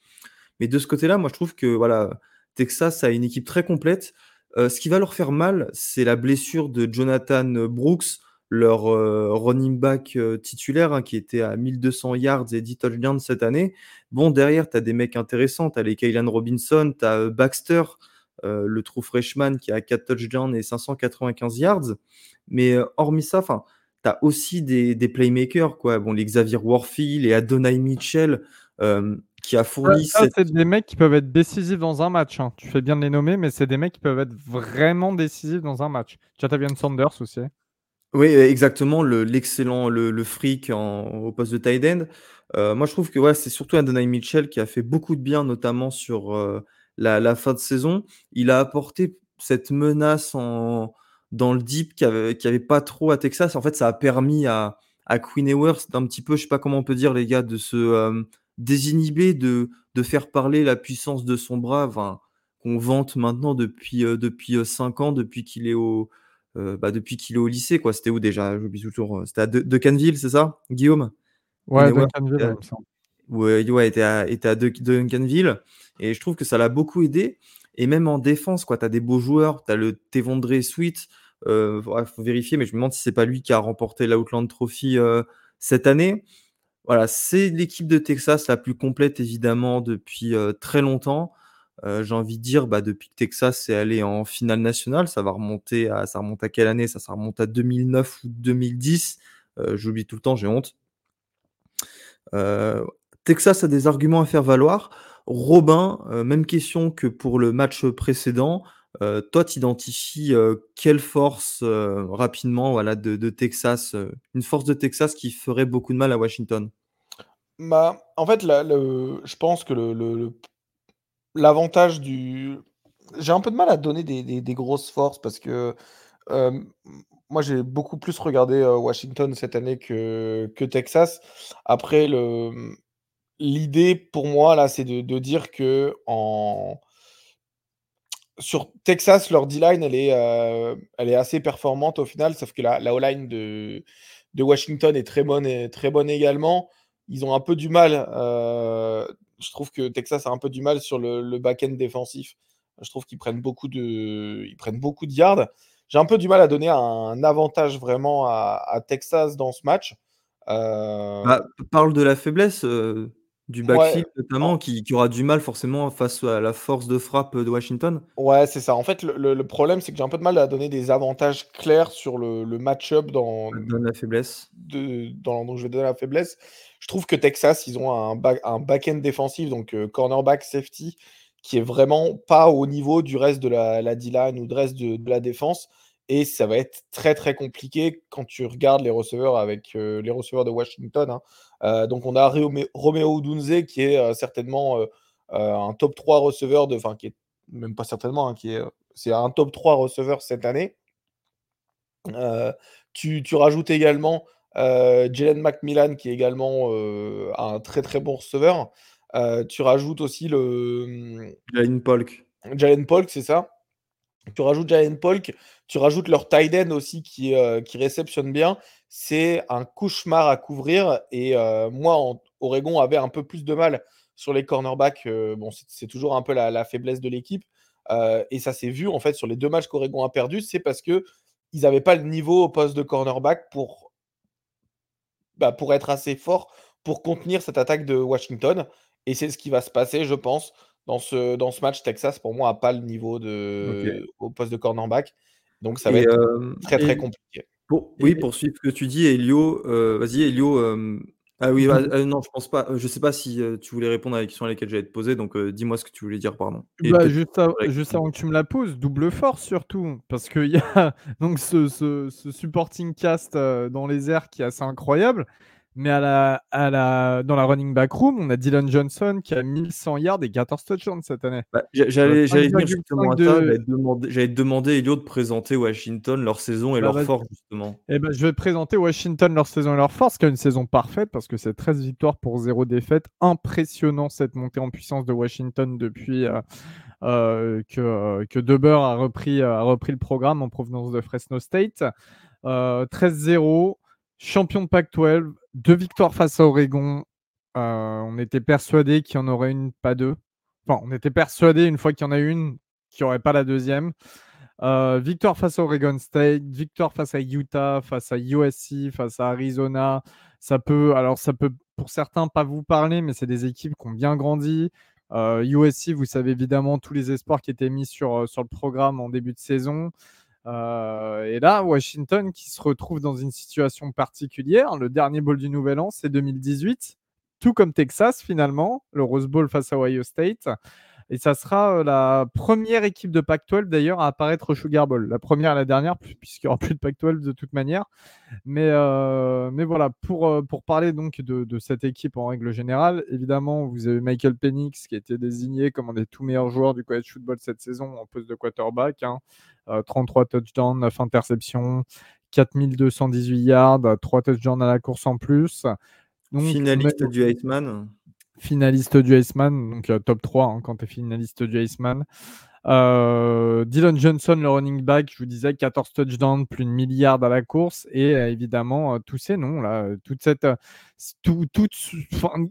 Speaker 1: Mais de ce côté-là, moi je trouve que voilà, Texas a une équipe très complète. ce qui va leur faire mal, c'est la blessure de Jonathan Brooks, leur running back titulaire, hein, qui était à 1200 yards et 10 touchdowns cette année. Bon, derrière, tu as des mecs intéressants. Tu as les Kaylan Robinson, tu as Baxter, le true freshman, qui a 4 touchdowns et 595 yards. Mais hormis ça, tu as aussi des, playmakers, quoi. Bon, les Xavier Warfield, les Adonai Mitchell, qui a fourni.
Speaker 4: Ça, c'est des mecs qui peuvent être décisifs dans un match. Hein. Tu fais bien de les nommer, mais c'est des mecs qui peuvent être vraiment décisifs dans un match. Jatavian Sanders aussi.
Speaker 1: Oui, exactement, l'excellent, le, le, au poste de tight end. Euh, moi, je trouve que ouais, c'est surtout Adonai Mitchell qui a fait beaucoup de bien, notamment sur euh, la, fin de saison. Il a apporté cette menace en, dans le deep qu'il n'y avait, pas trop à Texas. En fait, ça a permis à, à Queen Ewers d'un petit peu, je sais pas comment on peut dire, les gars, de se euh, désinhiber, de, faire parler la puissance de son bras, qu'on vante maintenant depuis, depuis 5 ans, depuis qu'il est au euh, bah, depuis qu'il est au lycée. quoi. C'était où déjà? J'oublie toujours. Euh, c'était à de Canville, c'est ça, Guillaume?
Speaker 4: Ouais, Duncanville,
Speaker 1: ouais, ouais, était à, était à Duncanville. Et je trouve que ça l'a beaucoup aidé. Et même en défense, quoi, tu as des beaux joueurs. Tu as le Tevondre Sweet. Il euh, faut vérifier, mais je me demande si c'est pas lui qui a remporté l'Outland Trophy cette année. Voilà, c'est l'équipe de Texas la plus complète, évidemment, depuis très longtemps. Euh, j'ai envie de dire, bah, depuis que Texas est allé en finale nationale, ça va remonter à, ça remonte à quelle année? Ça, ça remonte à 2009 ou 2010. Euh, j'oublie tout le temps, j'ai honte. Euh, Texas a des arguments à faire valoir. Robin, même question que pour le match précédent. toi, tu identifies quelle force rapidement voilà, de, Texas, une force de Texas qui ferait beaucoup de mal à Washington?
Speaker 3: Bah, En fait, je pense que le l'avantage du. J'ai un peu de mal à donner des, grosses forces parce que moi, j'ai beaucoup plus regardé Washington cette année que, que Texas. Après, le, l'idée pour moi, là, c'est de, de, dire que en, sur Texas, leur D-line, elle, est, elle est assez performante au final, sauf que la, la O-line de, de Washington est très bonne, et, très bonne également. Ils ont un peu du mal. Je trouve que Texas a un peu du mal sur le, le back-end défensif. Je trouve qu'ils prennent beaucoup de, ils prennent beaucoup de yards. J'ai un peu du mal à donner un avantage vraiment à, Texas dans ce match.
Speaker 1: Euh, bah, parle de la faiblesse euh, du backfield notamment, qui, aura du mal forcément face à la force de frappe de Washington.
Speaker 3: Ouais, c'est ça. En fait, le, problème, c'est que j'ai un peu de mal à donner des avantages clairs sur le, match-up dans,
Speaker 1: la faiblesse.
Speaker 3: De, dans, donc je vais donner la faiblesse. Je trouve que Texas, ils ont un, un back-end défensif, donc euh, cornerback, safety, qui est vraiment pas au niveau du reste de la, la D-line ou du reste de, la défense. Et ça va être très très compliqué quand tu regardes les receveurs avec euh, les receveurs de Washington. Hein. Euh, donc on a Romeo Dunze qui est certainement un top 3 receveur de, enfin qui est même pas certainement, hein, qui est c'est un top 3 receveur cette année. Tu, tu, rajoutes également Jalen McMillan qui est également un très très bon receveur. Euh, tu rajoutes aussi le.
Speaker 1: Mmh, Jalen Polk.
Speaker 3: Jalen Polk, c'est ça. Tu rajoutes Jalen Polk, tu rajoutes leur tight end aussi qui, euh, qui réceptionne bien. C'est un cauchemar à couvrir. Et euh, moi, en, Oregon avait un peu plus de mal sur les cornerbacks. bon, c'est toujours un peu la, faiblesse de l'équipe. et ça s'est vu en fait sur les deux matchs qu'Oregon a perdu. C'est parce que ils n'avaient pas le niveau au poste de cornerback pour, bah, pour être assez fort pour contenir cette attaque de Washington. Et c'est ce qui va se passer, je pense, dans ce, dans ce match. Texas, pour moi, n'a pas le niveau de, au poste de cornerback. Donc, ça va être euh, très, très compliqué.
Speaker 1: oui, pour suivre ce que tu dis, Elio, euh, vas-y, Elio. Euh, ah oui, bah, mmh non, je pense pas. Je sais pas si tu voulais répondre à la question à laquelle j'allais te poser, donc dis-moi ce que tu voulais dire, pardon.
Speaker 4: Bah, juste, juste, avant que tu me la poses, double force surtout, parce qu'il y a donc ce, ce, ce, supporting cast dans les airs qui est assez incroyable. Mais à la, à la, dans la running back room, on a Dylan Johnson qui a 1100 yards et 14 touchdowns cette année.
Speaker 1: Bah, j'allais dire justement de... j'allais demander, demander Elio de présenter Washington, leur saison et bah, leur force justement.
Speaker 4: Eh ben, je vais présenter Washington, leur saison et leur force, qui a une saison parfaite parce que c'est 13 victoires pour 0 défaite. Impressionnant cette montée en puissance de Washington depuis euh, euh, que, euh, que Deber a repris, a repris le programme en provenance de Fresno State. 13-0 champion de Pac-12, deux victoires face à Oregon. On était persuadé qu'il y en aurait une, pas deux. Enfin, on était persuadé une fois qu'il y en a une, qu'il n'y aurait pas la deuxième. Victoire face à Oregon State, victoire face à Utah, face à USC, face à Arizona. Ça peut, alors ça peut pour certains pas vous parler, mais c'est des équipes qui ont bien grandi. USC, vous savez évidemment tous les espoirs qui étaient mis sur le programme en début de saison. Euh, et là, Washington qui se retrouve dans une situation particulière. Le dernier bowl du Nouvel An, c'est 2018, tout comme Texas finalement, le Rose Bowl face à Ohio State. Et ça sera euh, la première équipe de Pac-12 d'ailleurs à apparaître au Sugar Bowl. La première et la dernière, puisqu'il n'y aura plus de Pac-12 de toute manière. Mais, euh, mais voilà, pour, pour parler donc de, de, cette équipe en règle générale, évidemment, vous avez Michael Penix qui a été désigné comme un des tout meilleurs joueurs du college football cette saison en poste de quarterback. Hein. 33 euh, touchdowns, 9 interceptions, 4218 yards, 3 touchdowns à la course en plus.
Speaker 1: finaliste du Iceman.
Speaker 4: Finaliste du Iceman, donc euh, top 3 hein, quand tu es finaliste du Iceman. Euh, Dylan Johnson, le running back, je vous disais 14 touchdowns, plus de milliard à la course, et euh, évidemment tous ces noms là, toute cette, tout,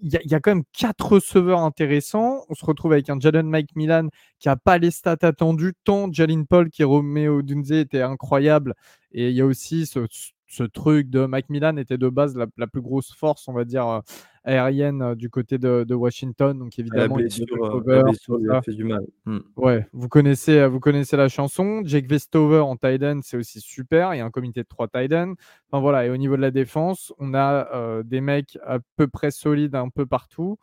Speaker 4: il y, a quand même quatre receveurs intéressants. On se retrouve avec un Jalen Mike Milan qui a pas les stats attendues, tant Jalen Paul qui Romeo Dunze était incroyable, et il y a aussi ce, ce truc de Macmillan était de base la, plus grosse force, on va dire, euh, aérienne euh, du côté de, Washington. Donc évidemment,
Speaker 1: la blessure, euh, fait du mal.
Speaker 4: Hmm. Ouais, vous connaissez, vous connaissez la chanson. Jake Vestover en tight c'est aussi super. Il y a un comité de trois tight Enfin voilà, et au niveau de la défense, on a des mecs à peu près solides un peu partout.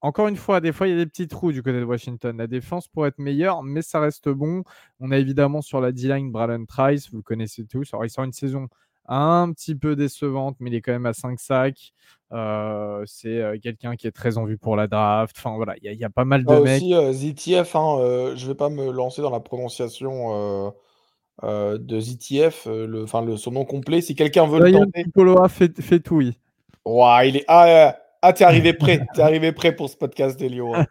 Speaker 4: Encore une fois, des fois, il y a des petits trous du côté de Washington. La défense pourrait être meilleure, mais ça reste bon. On a évidemment sur la D-line Brandon Trice, vous le connaissez tous. Alors, il sort une saison un petit peu décevante, mais il est quand même à 5 sacs. Euh, c'est euh, quelqu'un qui est très en vue pour la draft. Enfin voilà, il y, a pas mal de mecs.
Speaker 3: Aussi, euh, ZTF, hein, je vais pas me lancer dans la prononciation de ZTF, le, enfin, le, son nom complet. Si quelqu'un veut le tenter.
Speaker 4: fait, fait tout, oui.
Speaker 3: il est. Ah, ah, t'es arrivé prêt, t'es arrivé prêt pour ce podcast, Delio. Hein.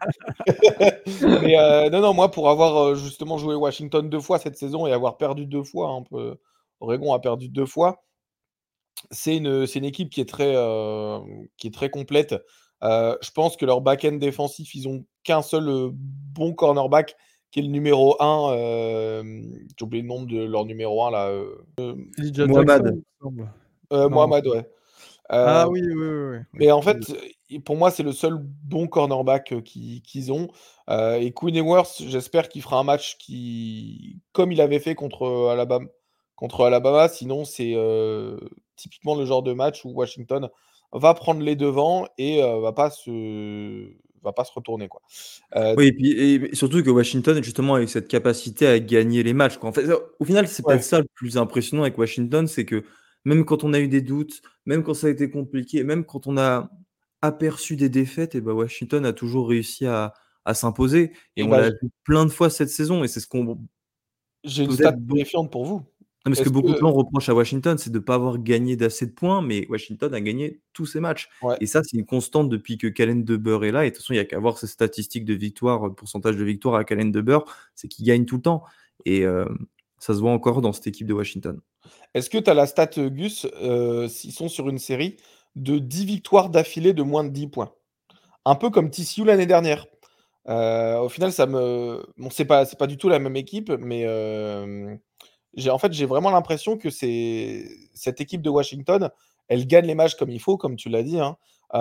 Speaker 3: Mais euh, non, non, moi, pour avoir euh, justement joué Washington deux fois cette saison et avoir perdu deux fois, un peu, Oregon a perdu deux fois, c'est une, une équipe qui est très, euh, qui est très complète. je pense que leur back-end défensif, ils ont qu'un seul bon cornerback qui est le numéro 1. J'ai oublié le nom de leur numéro 1 là.
Speaker 1: Mohamed.
Speaker 3: Mohamed, ouais.
Speaker 4: Ah euh, oui, oui, oui,
Speaker 3: Mais en fait, pour moi, c'est le seul bon cornerback euh, qu'ils ont. Euh, et Queen Worth, j'espère qu'il fera un match qui, comme il avait fait contre Alabama, contre Alabama. Sinon, c'est typiquement le genre de match où Washington va prendre les devants et va pas se va pas se retourner quoi.
Speaker 1: oui, et, puis, et surtout que Washington justement avec cette capacité à gagner les matchs. En fait, au final, c'est peut-être ça le plus impressionnant avec Washington, c'est que même quand on a eu des doutes, même quand ça a été compliqué, même quand on a aperçu des défaites, et ben Washington a toujours réussi à, s'imposer. Et, on bah, l'a vu plein de fois cette saison. Et c'est ce qu'on.
Speaker 3: J'ai une stat méfiante pour vous.
Speaker 1: Parce que beaucoup de gens reprochent à Washington, c'est de ne pas avoir gagné d'assez de points, mais Washington a gagné tous ses matchs. Et ça, c'est une constante depuis que Kalen Deber est là. Et de toute façon, il n'y a qu'à voir ses statistiques de victoire, pourcentage de victoire à Kalen Deber, c'est qu'il gagne tout le temps. Et euh, ça se voit encore dans cette équipe de Washington.
Speaker 3: Est-ce que tu as la stat, euh, Gus, euh, s'ils sont sur une série de 10 victoires d'affilée de moins de 10 points? Un peu comme TCU l'année dernière. Euh, au final, ça me. Bon, c'est pas, pas du tout la même équipe, mais j'ai, en fait, j'ai vraiment l'impression que c'est cette équipe de Washington, elle gagne les matchs comme il faut, comme tu l'as dit, hein.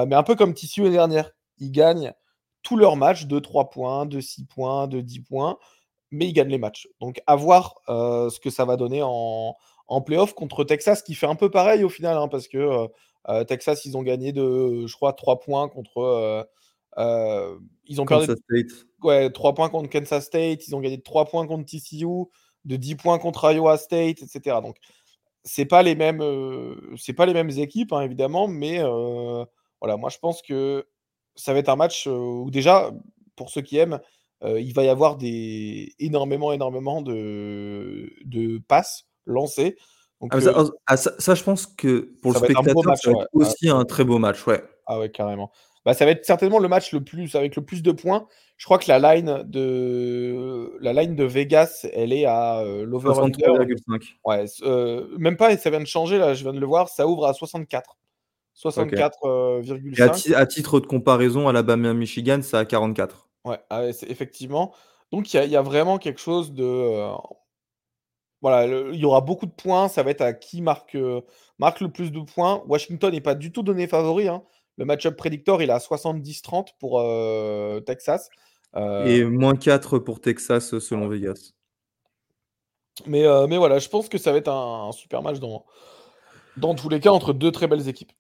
Speaker 3: mais un peu comme TCU l'année dernière. Ils gagnent tous leurs matchs de 3 points, de 6 points, de 10 points, mais ils gagnent les matchs. Donc, à voir ce que ça va donner en, en playoff contre Texas, qui fait un peu pareil au final, hein, parce que euh, euh, Texas, ils ont gagné de, je crois, 3 points contre. Euh, ils ont
Speaker 1: Kansas perdu State.
Speaker 3: Ouais, 3 points contre Kansas State, ils ont gagné de 3 points contre TCU, de 10 points contre Iowa State, etc. Donc, c'est pas les mêmes, c'est pas les mêmes équipes, hein, évidemment, mais voilà, moi je pense que ça va être un match où déjà, pour ceux qui aiment, il va y avoir des énormément, énormément de, de passes lancé.
Speaker 1: Ah, euh ah, ça, ça, je pense que pour le spectateur, ça va être aussi un très beau match. Ouais.
Speaker 3: Ah ouais, carrément. Bah, ça va être certainement le match le plus avec le plus de points. Je crois que la line de la line de Vegas, elle est à euh, l'over Ouais, euh, même pas, ça vient de changer là, je viens de le voir, ça ouvre à 64. 64,5.
Speaker 1: à, titre de comparaison, Alabama Michigan, c'est à 44.
Speaker 3: Ouais, ah effectivement. Donc il y, y, a vraiment quelque chose de voilà, il y aura beaucoup de points. Ça va être à qui marque, euh, marque le plus de points. Washington n'est pas du tout donné favori. Hein. Le match-up predictor, il est à 70-30 pour euh, Texas.
Speaker 1: Et euh moins 4 pour Texas selon Vegas.
Speaker 3: Mais, mais voilà, je pense que ça va être un, super match dans, dans tous les cas entre deux très belles équipes.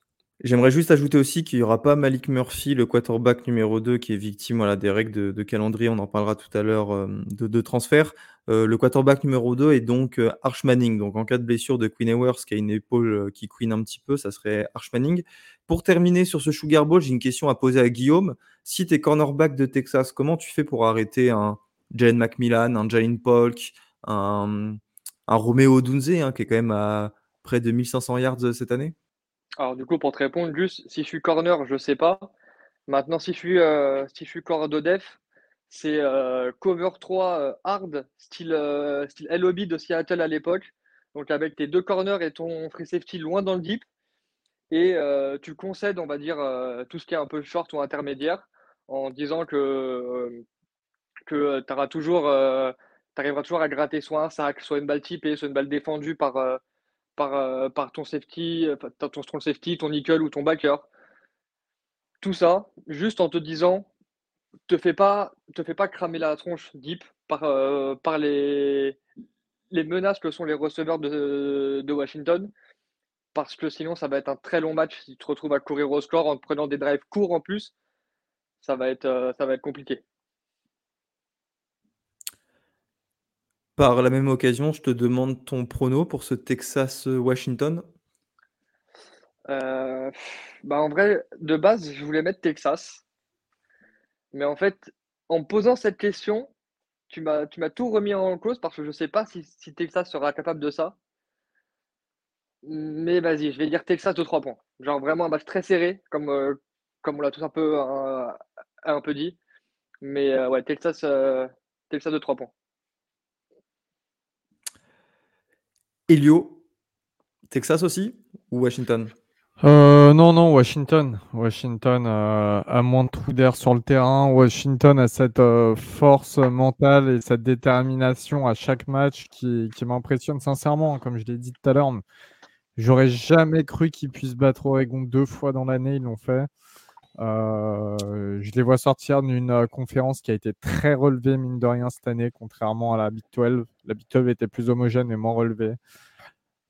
Speaker 1: J'aimerais juste ajouter aussi qu'il n'y aura pas Malik Murphy, le quarterback numéro 2, qui est victime voilà, des règles de, calendrier. On en parlera tout à l'heure de, de, transfert. le quarterback numéro 2 est donc Arch Manning. Donc en cas de blessure de Queen Ewers, qui a une épaule qui queen un petit peu, ça serait Arch Manning. Pour terminer sur ce Sugar Bowl, j'ai une question à poser à Guillaume. Si tu es cornerback de Texas, comment tu fais pour arrêter un Jalen McMillan, un Jalen Polk, un, un Romeo Dunze, hein, qui est quand même à près de 1500 yards cette année?
Speaker 2: Alors, du coup, pour te répondre, juste si je suis corner, je ne sais pas. Maintenant, si je suis, euh, si je suis corps de def, c'est euh, cover 3 euh, hard, style, style LOB de Seattle à l'époque. Donc, avec tes deux corners et ton free safety loin dans le deep. Et tu concèdes, on va dire, tout ce qui est un peu short ou intermédiaire en disant que, que tu arriveras toujours à gratter soit un sac, soit une balle typée, soit une balle défendue par par, euh, par ton safety, euh, ton strong safety, ton nickel ou ton backer. Tout ça, juste en te disant, te fais pas, te fais pas cramer la tronche deep par, euh, les, menaces que sont les receveurs de, Washington, parce que sinon ça va être un très long match si tu te retrouves à courir au score en prenant des drives courts en plus, ça va être compliqué.
Speaker 1: Par la même occasion, je te demande ton prono pour ce Texas-Washington.
Speaker 2: Euh, bah en vrai, de base, je voulais mettre Texas. Mais en fait, en posant cette question, tu m'as tout remis en cause parce que je ne sais pas si, Texas sera capable de ça. Mais vas-y, je vais dire Texas de 3 points. Genre vraiment un match très serré, comme, euh, on l'a tous un peu, peu dit. Mais euh, ouais, Texas, euh, Texas de 3 points.
Speaker 1: Elio, Texas aussi ou Washington?
Speaker 4: Euh, non, non, Washington. Washington a moins de trous d'air sur le terrain. Washington a cette force mentale et cette détermination à chaque match qui, qui m'impressionne sincèrement. Comme je l'ai dit tout à l'heure, j'aurais jamais cru qu'ils puissent battre Oregon deux fois dans l'année. Ils l'ont fait. Euh, je les vois sortir d'une euh, conférence qui a été très relevée, mine de rien, cette année, contrairement à la Big 12. La Big 12 était plus homogène et moins relevée.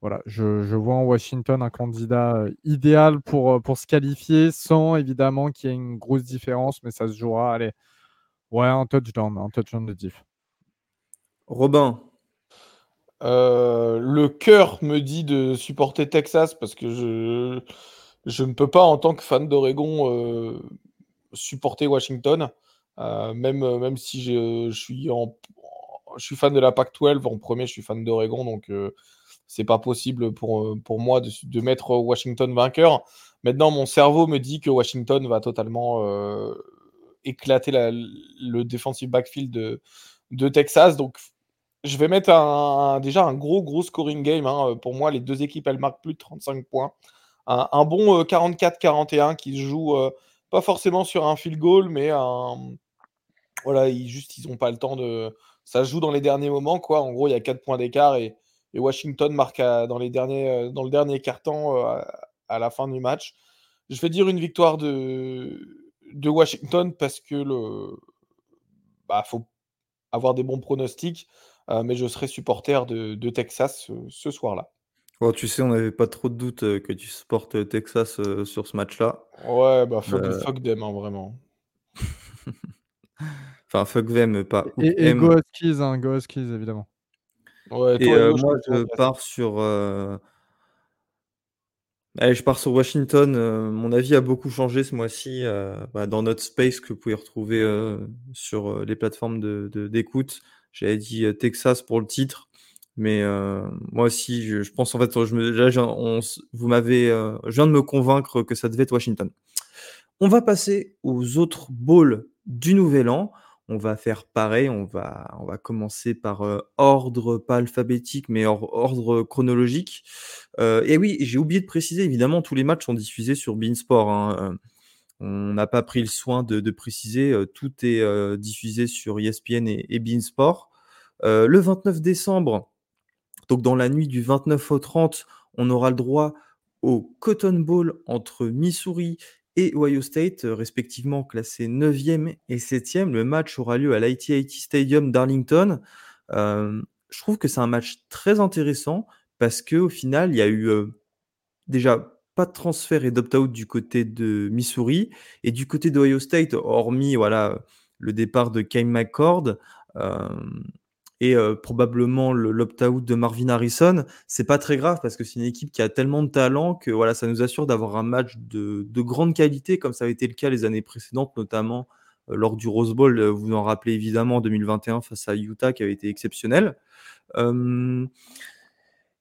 Speaker 4: Voilà, je, vois en Washington un candidat euh, idéal pour, pour se qualifier, sans évidemment qu'il y ait une grosse différence, mais ça se jouera. Allez, ouais, un touchdown, un touchdown de diff.
Speaker 1: Robin.
Speaker 3: le cœur me dit de supporter Texas parce que je je ne peux pas, en tant que fan d'Oregon, euh, supporter Washington. Euh, même, euh, même si je, suis en, fan de la Pac-12, en premier, je suis fan d'Oregon, donc c'est pas possible pour, pour moi de, mettre Washington vainqueur. Maintenant, mon cerveau me dit que Washington va totalement éclater le defensive backfield de, Texas. Donc, je vais mettre déjà un gros, gros scoring game. Hein. Pour moi, les deux équipes, elles marquent plus de 35 points un, bon 44-41 euh, qui se joue euh, pas forcément sur un field goal, mais un, voilà, ils, juste ils n'ont pas le temps de. Ça se joue dans les derniers moments, quoi. En gros, il y a 4 points d'écart et, Washington marque dans, les derniers, euh, dans le dernier carton à, la fin du match. Je vais dire une victoire de, de Washington parce que le. Bah, faut avoir des bons pronostics, mais je serai supporter de, Texas ce soir-là.
Speaker 1: Oh, tu sais, on n'avait pas trop de doute euh, que tu supportes euh, Texas euh, sur ce match-là.
Speaker 3: Ouais, bah fuck, fuck them, hein, vraiment.
Speaker 1: enfin, fuck them, pas
Speaker 4: Et, et Go Huskies, hein, Go Huskies, évidemment.
Speaker 1: Ouais, et moi, je pars sur. Allez, je pars sur Washington. mon avis a beaucoup changé ce mois-ci bah, dans notre space que vous pouvez retrouver sur les plateformes d'écoute. De, J'avais dit Texas pour le titre. Mais euh, moi aussi, je, pense en fait, je là, vous m'avez, euh, je viens de me convaincre que ça devait être Washington. On va passer aux autres bowls du Nouvel An. On va faire pareil. On va, on va commencer par euh, ordre pas alphabétique, mais ordre chronologique. et oui, j'ai oublié de préciser. Évidemment, tous les matchs sont diffusés sur Beansport. Hein, on n'a pas pris le soin de, préciser. tout est diffusé sur ESPN et, et Beansport. le 29 décembre, donc dans la nuit du 29 au 30, on aura le droit au Cotton Bowl entre Missouri et Ohio State, euh, respectivement classés 9e et 7e. Le match aura lieu à l'IT Stadium d'Arlington. Euh, je trouve que c'est un match très intéressant parce qu'au final, il y a eu euh, déjà pas de transfert et d'opt-out du côté de Missouri et du côté d'Ohio State, hormis voilà, le départ de Kyle McCord et probablement l'opt-out de Marvin Harrison, c'est pas très grave parce que c'est une équipe qui a tellement de talent que voilà, ça nous assure d'avoir un match de, grande qualité comme ça avait été le cas les années précédentes, notamment lors du Rose Bowl. vous vous en rappelez évidemment en 2021 face à Utah qui avait été exceptionnel.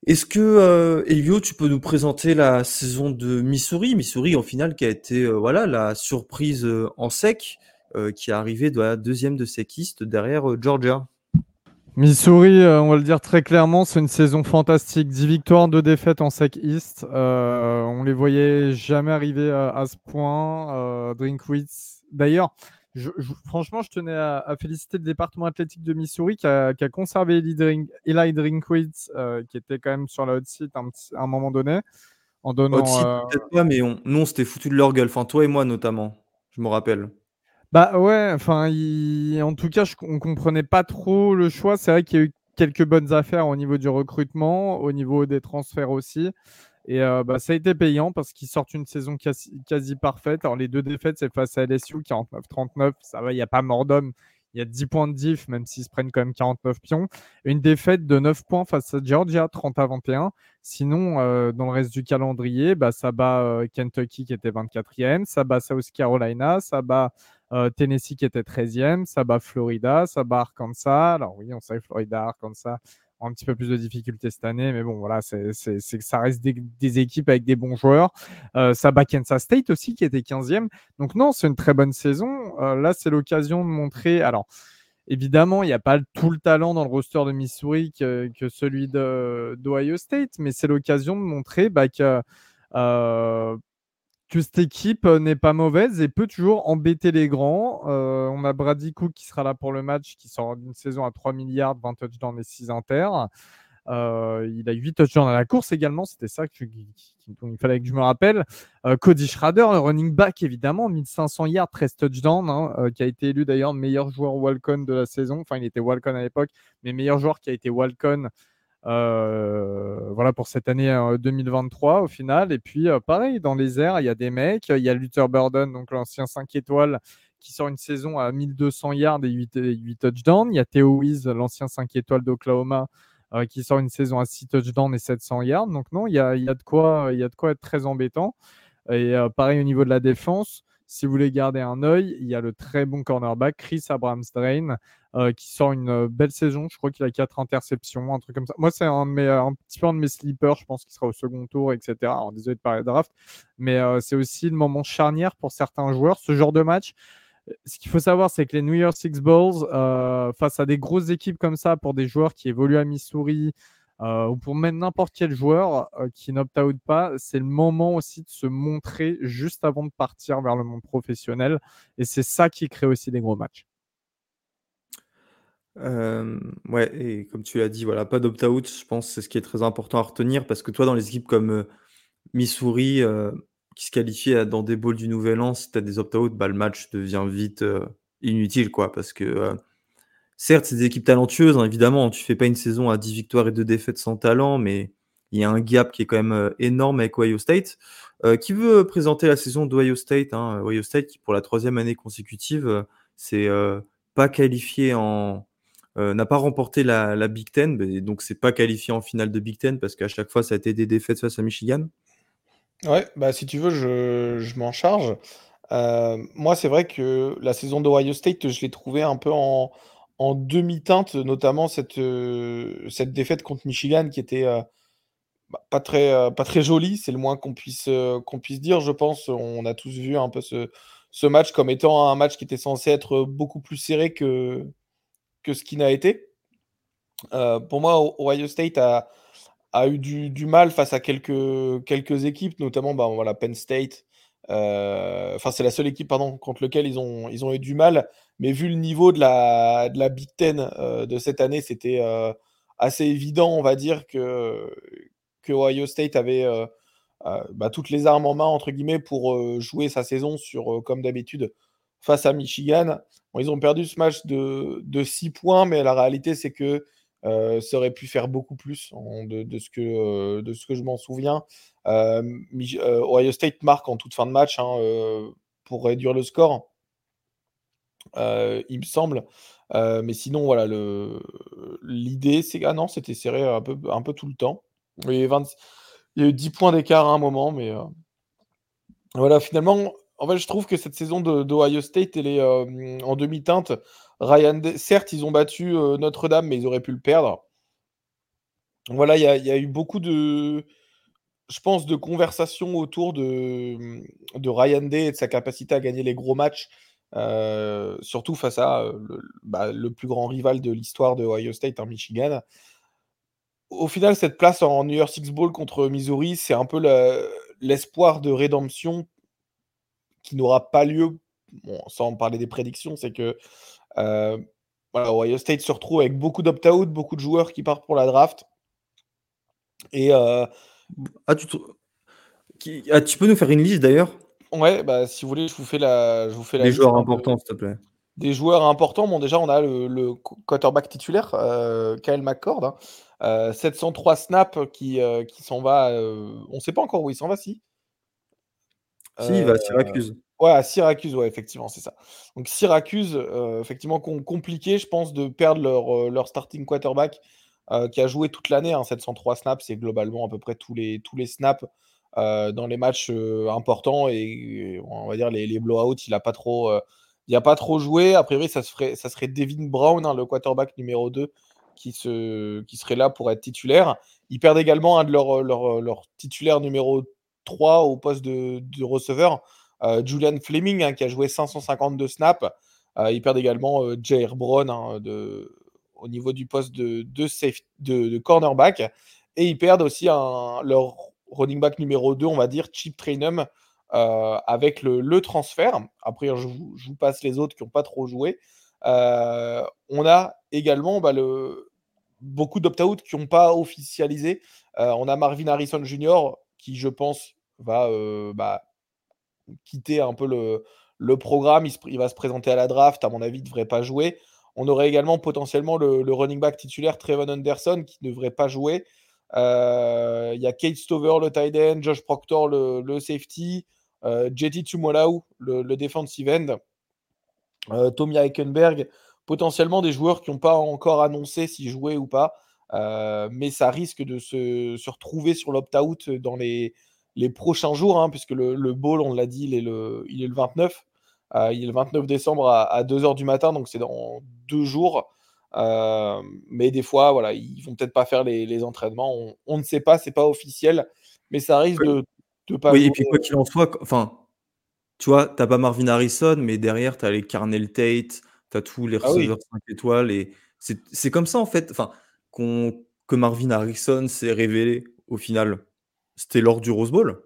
Speaker 1: Est-ce que Elio, tu peux nous présenter la saison de Missouri, Missouri en finale qui a été voilà la surprise en sec, qui est arrivée de la deuxième de séquiste derrière Georgia.
Speaker 4: Missouri, euh, on va le dire très clairement, c'est une saison fantastique. 10 victoires, 2 défaites en SEC East. Euh, on les voyait jamais arriver à, ce point. Euh, Drinkwitz. D'ailleurs, franchement, je tenais à, féliciter le département athlétique de Missouri qui a, conservé Eli, Drink, Drinkwitz, qui était quand même sur la hot seat à un, moment donné.
Speaker 1: En donnant. Hot seat, peut-être pas, mais on, nous, on s'était foutu de leur gueule. Enfin, toi et moi notamment. Je me rappelle.
Speaker 4: Bah ouais, enfin, en tout cas, je... on comprenait pas trop le choix. C'est vrai qu'il y a eu quelques bonnes affaires au niveau du recrutement, au niveau des transferts aussi. Et euh, bah, ça a été payant parce qu'ils sortent une saison quasi, parfaite. Alors, les deux défaites, c'est face à LSU, 49-39. Ça va, il n'y a pas mort d'homme. Il y a 10 points de diff, même s'ils se prennent quand même 49 pions. une défaite de 9 points face à Georgia, 30 à 21. Sinon, euh, dans le reste du calendrier, bah, ça bat euh, Kentucky qui était 24e, ça bat South Carolina, ça bat Tennessee qui était 13e, ça bat Florida, ça bat Arkansas. Alors oui, on sait Florida, Arkansas ont un petit peu plus de difficultés cette année, mais bon, voilà, c'est, ça reste des, équipes avec des bons joueurs. ça bat Kansas State aussi qui était 15e. Donc non, c'est une très bonne saison. là, c'est l'occasion de montrer. Alors, Évidemment, il n'y a pas tout le talent dans le roster de Missouri que, celui d'Ohio State, mais c'est l'occasion de montrer bah, que, euh, que cette équipe n'est pas mauvaise et peut toujours embêter les grands. Euh, on a Brady Cook qui sera là pour le match, qui sort d'une saison à 3 milliards, 20 touchdowns et 6 inter. Euh, il a 8 touchdowns à la course également. C'était ça qu'il fallait que je me rappelle. Euh, Cody Schrader, le running back, évidemment, 1500 yards, 13 touchdowns, hein, euh, qui a été élu d'ailleurs meilleur joueur Walcon de la saison. Enfin, il était Walcon à l'époque, mais meilleur joueur qui a été Walcon voilà pour cette année 2023 au final. Et puis, pareil, dans les airs, il y a des mecs. Il y a Luther Burden, donc l'ancien 5 étoiles, qui sort une saison à 1200 yards et 8, 8 touchdowns. Il y a Theo Wiz, l'ancien 5 étoiles d'Oklahoma, euh, qui sort une saison à 6 touchdowns et 700 yards. Donc non, il y a, y a, de, quoi, y a de quoi être très embêtant. Et euh, pareil au niveau de la défense, si vous voulez garder un œil, il y a le très bon cornerback Chris Abrams-Drain euh, qui sort une belle saison. Je crois qu'il a 4 interceptions, un truc comme ça. Moi, c'est un, petit peu un de mes sleepers. Je pense qu'il sera au second tour, etc. Alors, désolé de parler de draft, mais c'est aussi le moment charnière pour certains joueurs. Ce genre de match, ce qu'il faut savoir, c'est que les New York Six euh, face à des grosses équipes comme ça, pour des joueurs qui évoluent à Missouri, euh, ou pour même n'importe quel joueur euh, qui n'opte out pas, c'est le moment aussi de se montrer juste avant de partir vers le monde professionnel. Et c'est ça qui crée aussi des gros matchs.
Speaker 1: ouais, et comme tu l'as dit, voilà, pas d'opt-out, je pense c'est ce qui est très important à retenir parce que toi, dans les équipes comme Missouri, qui se qualifiait dans des bowls du Nouvel An, si tu as des opt-out, bah, le match devient vite euh, inutile. quoi. Parce que, euh, certes, c'est des équipes talentueuses, hein, évidemment. Tu fais pas une saison à 10 victoires et 2 défaites sans talent, mais il y a un gap qui est quand même euh, énorme avec Ohio State. qui veut présenter la saison d'Ohio State hein, Ohio State, qui pour la troisième année consécutive, c'est pas qualifié en. n'a pas remporté la, Big Ten, donc c'est pas qualifié en finale de Big Ten parce qu'à chaque fois ça a été des défaites face à Michigan.
Speaker 3: Ouais, bah si tu veux, je, m'en charge. Euh, moi, c'est vrai que la saison d'Ohio State, je l'ai trouvé un peu en, demi-teinte, notamment cette, euh, cette défaite contre Michigan qui était euh, bah, pas, très, pas très jolie, c'est le moins qu'on puisse, qu'on puisse dire, je pense. On a tous vu un peu ce, ce match comme étant un match qui était censé être beaucoup plus serré que, que ce qui n'a été. pour moi, Ohio State a, a eu du, mal face à quelques, quelques équipes, notamment bah, voilà, Penn State. Euh, enfin, c'est la seule équipe pardon, contre laquelle ils ont, ils ont eu du mal. Mais vu le niveau de la, de la Big Ten euh, de cette année, c'était euh, assez évident, on va dire, que, que Ohio State avait bah, toutes les armes en main, entre guillemets, pour jouer sa saison sur, comme d'habitude, face à Michigan. ils ont perdu ce match de, de 6 points, mais la réalité, c'est que euh, ça aurait pu faire beaucoup plus de, ce que, euh, de ce que je m'en souviens. Euh, Ohio State marque en toute fin de match hein, pour réduire le score, il me semble. mais sinon, voilà, l'idée, c'est. Ah non, c'était serré un peu, un peu tout le temps. Il y, a eu 10 points d'écart à un moment, mais voilà, finalement, en fait, je trouve que cette saison d'Ohio State, elle est en demi-teinte. Ryan, certes, ils ont battu euh, Notre-Dame, mais ils auraient pu le perdre. Voilà, il y, a eu beaucoup de, je pense, de conversations autour de, de Ryan Day et de sa capacité à gagner les gros matchs, euh, surtout face à euh, bah, le, plus grand rival de l'histoire de Ohio State, hein, Michigan. Au final, cette place en New York Six Bowl contre Missouri, c'est un peu l'espoir de rédemption qui n'aura pas lieu, sans parler des prédictions, c'est que euh, Ohio State se retrouve avec beaucoup d'opt-out, beaucoup de joueurs qui partent pour la draft. Et
Speaker 1: ah, ah, tu peux nous faire une liste d'ailleurs?
Speaker 3: Ouais, bah, si vous voulez, je vous fais la, je vous fais la
Speaker 1: Des joueurs importants, s'il te plaît.
Speaker 3: Des joueurs importants. Bon, déjà, on a le, quarterback titulaire, euh, Kyle McCord. 703 hein. snaps qui, qui s'en va. on ne sait pas encore où il s'en va, si?
Speaker 1: Si, il va à Syracuse.
Speaker 3: Ouais, à Syracuse, ouais, effectivement, c'est ça. Donc Syracuse, euh, effectivement, compliqué, je pense, de perdre leur, euh, leur starting quarterback euh, qui a joué toute l'année. Hein, 703 snaps, c'est globalement à peu près tous les, tous les snaps dans les matchs importants. Et, on va dire les, les blowouts, il n'a pas trop, a pas trop joué. A priori, ça, serait, ça serait Devin Brown, hein, le quarterback numéro 2, qui, se, qui serait là pour être titulaire. Ils perdent également un de leurs leur, leur titulaires numéro 3 au poste de, receveur, euh, Julian Fleming, hein, qui a joué 552 snaps. Euh, ils perdent également euh, Jair Brown hein, de, au niveau du poste de, de, safe, de, cornerback. Et ils perdent aussi leur running back numéro 2, on va dire, Chip Trainum, euh, avec le, transfert. Après, je vous, passe les autres qui n'ont pas trop joué. Euh, on a également bah, beaucoup d'opt-out qui n'ont pas officialisé. Euh, on a Marvin Harrison Jr. qui, je pense, va bah, quitter un peu le, programme. Il, il, va se présenter à la draft. À mon avis, il ne devrait pas jouer. On aurait également potentiellement le, le running back titulaire Trevon Anderson qui ne devrait pas jouer. Euh, il y a Kate Stover, le tight end, Josh Proctor, le, safety, euh, JT Tumolau, le, le defensive end, euh, Tommy Eichenberg, potentiellement des joueurs qui n'ont pas encore annoncé s'ils jouaient ou pas. Mais ça risque de se, retrouver sur l'opt-out dans les, prochains jours, hein, puisque le, le, bowl, on l'a dit, il est le, il est le 29. Euh, il est le 29 décembre à, à 2h du matin, donc c'est dans deux jours. Euh, mais des fois, voilà, ils vont peut-être pas faire les, les entraînements. On, on, ne sait pas, c'est pas officiel, mais ça risque
Speaker 1: oui.
Speaker 3: de, de pas.
Speaker 1: Oui, jouer. et puis quoi qu'il en soit, enfin, tu vois, t'as pas Marvin Harrison, mais derrière, tu as les Carnell Tate, tu as tous les receveurs ah oui. 5 étoiles, et c'est comme ça en fait, enfin, qu'on que Marvin Harrison s'est révélé au final. C'était lors du Rose Bowl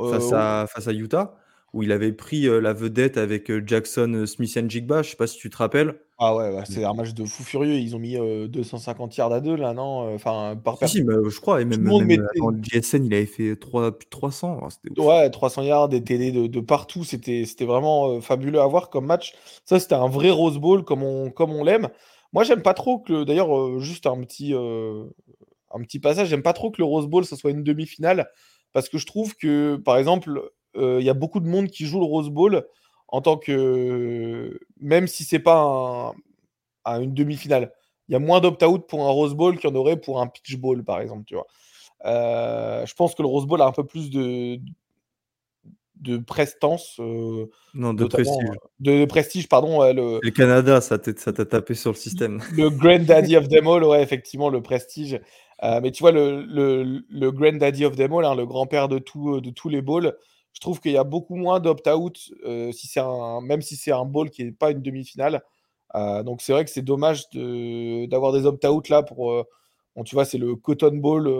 Speaker 1: euh, face, à, face à Utah où il avait pris euh, la vedette avec euh, Jackson Smith and Jigba. Je sais pas si tu te rappelles.
Speaker 3: Ah ouais, bah, c'est un match de fou furieux. Ils ont mis euh, 250 yards à deux là, non Enfin, par
Speaker 1: si, si, bah, je crois. Et même, même mettait... avant le GSN, il avait fait 3, plus de 300.
Speaker 3: ouais, 300 yards, des TD de, de partout. C'était vraiment euh, fabuleux à voir comme match. Ça, c'était un vrai Rose Bowl comme on, comme on l'aime. Moi, j'aime pas trop que. D'ailleurs, euh, juste un petit, euh, un petit passage. J'aime pas trop que le Rose Bowl, ce soit une demi-finale. Parce que je trouve que, par exemple, il euh, y a beaucoup de monde qui joue le Rose Bowl en tant que. Même si c'est pas un, un, une demi-finale. Il y a moins d'opt-out pour un Rose Bowl qu'il y en aurait pour un Pitch Bowl, par exemple. Tu vois. Euh, je pense que le Rose Bowl a un peu plus de, de prestance. Euh,
Speaker 1: non, de prestige.
Speaker 3: De, de, prestige, pardon. Ouais, le,
Speaker 1: le Canada, ça t'a tapé sur le système.
Speaker 3: Le Granddaddy of them all, ouais, effectivement, le prestige. Euh, mais tu vois, le, le, le Granddaddy of them all, hein, le grand-père de, tout, de tous les bowls, je trouve qu'il y a beaucoup moins d'opt-out, euh, si un, même si c'est un bowl qui n'est pas une demi-finale. Euh, donc c'est vrai que c'est dommage d'avoir de, des opt-out là pour. Euh, bon, tu vois, c'est le Cotton Bowl.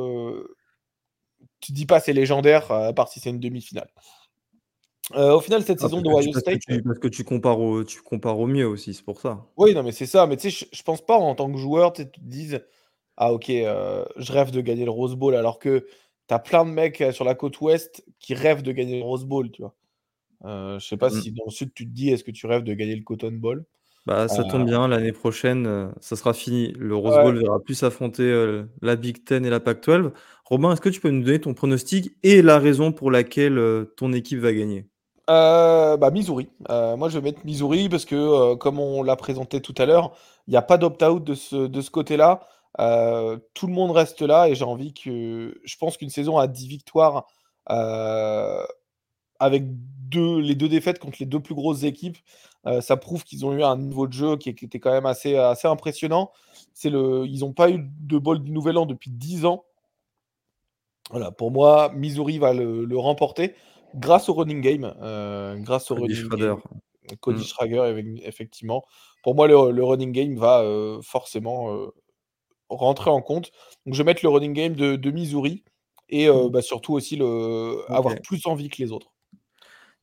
Speaker 3: Tu dis pas c'est légendaire, à part si c'est une demi-finale. au final, cette ah, saison de Ohio State.
Speaker 1: Que tu, parce que tu compares, au, tu compares au mieux aussi, c'est pour ça.
Speaker 3: Oui, non, mais c'est ça. Mais tu sais, je, je pense pas en tant que joueur, tu te dises Ah, ok, je rêve de gagner le Rose Bowl, alors que T'as plein de mecs sur la côte ouest qui rêvent de gagner le Rose Bowl, tu vois. Euh, je sais pas mmh. si dans le sud tu te dis est-ce que tu rêves de gagner le Cotton Bowl?
Speaker 1: Bah ça euh... tombe bien, l'année prochaine euh, ça sera fini. Le Rose ouais. Bowl verra plus affronter euh, la Big Ten et la Pac-12. Robin, est-ce que tu peux nous donner ton pronostic et la raison pour laquelle euh, ton équipe va gagner?
Speaker 3: Bah Missouri. moi je vais mettre Missouri parce que comme on l'a présenté tout à l'heure, il n'y a pas d'opt-out de ce, de ce côté-là. Euh, tout le monde reste là et j'ai envie que. Je pense qu'une saison à 10 victoires euh, avec deux, les deux défaites contre les deux plus grosses équipes, euh, ça prouve qu'ils ont eu un niveau de jeu qui, qui était quand même assez, assez impressionnant. Le, ils n'ont pas eu de bol du Nouvel An depuis 10 ans. Voilà, pour moi, Missouri va le, le remporter grâce au running game. Grâce au
Speaker 1: Cody
Speaker 3: running
Speaker 1: Schrader.
Speaker 3: game. Cody mm. Schrager, effectivement. Pour moi, le, le running game va forcément rentrer en compte. Donc je vais mettre le running game de, de Missouri et euh, bah, surtout aussi le, okay. avoir plus envie que les autres.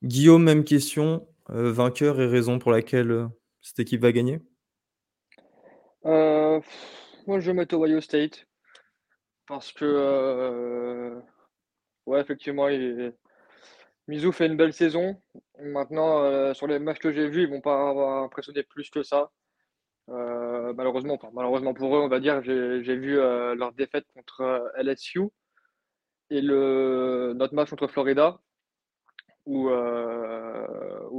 Speaker 1: Guillaume, même question. Euh, vainqueur et raison pour laquelle euh, cette équipe va gagner?
Speaker 2: Euh, Moi, je vais mettre Ohio State. Parce que, euh, ouais, effectivement, il... Mizou fait une belle saison. Maintenant, sur les matchs que j'ai vus, ils vont pas avoir impressionné plus que ça. Euh, malheureusement, malheureusement pour eux, on va dire, j'ai vu euh, leur défaite contre euh, LSU et le, notre match contre Florida où,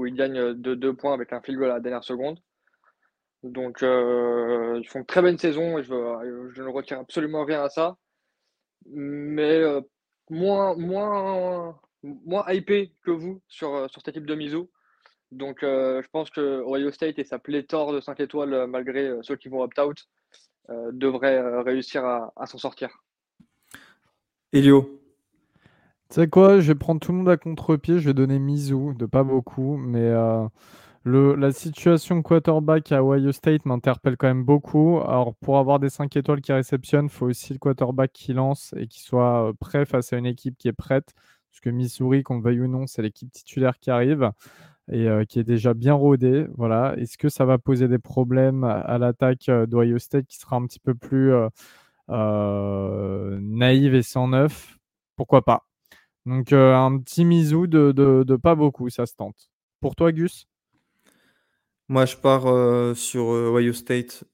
Speaker 2: ils gagnent de 2 points avec un field goal à la dernière seconde. Donc, ils font une très bonne saison et je, ne retiens absolument rien à ça. Mais moins, moins, moins hypé que vous sur, sur cette équipe de Mizu. Donc, je pense que Ohio State et sa pléthore de 5 étoiles, malgré ceux qui vont opt-out, devraient réussir à, à s'en sortir.
Speaker 1: Elio
Speaker 4: Tu sais quoi, je vais prendre tout le monde à contre-pied, je vais donner Mizu, de pas beaucoup, mais la situation quarterback à Ohio State m'interpelle quand même beaucoup. Alors, pour avoir des 5 étoiles qui réceptionnent, il faut aussi le quarterback qui lance et qui soit euh, prêt face à une équipe qui est prête. Parce que Missouri, qu'on le veuille ou non, c'est l'équipe titulaire qui arrive et qui est déjà bien rodée. Voilà. Est-ce que ça va poser des problèmes à, l'attaque d'Ohio State qui sera un petit peu plus naïve et sans neuf? Pourquoi pas Donc, un petit misou de, de pas beaucoup, ça se tente. Pour toi, Gus?
Speaker 1: Moi, je pars sur Ohio State.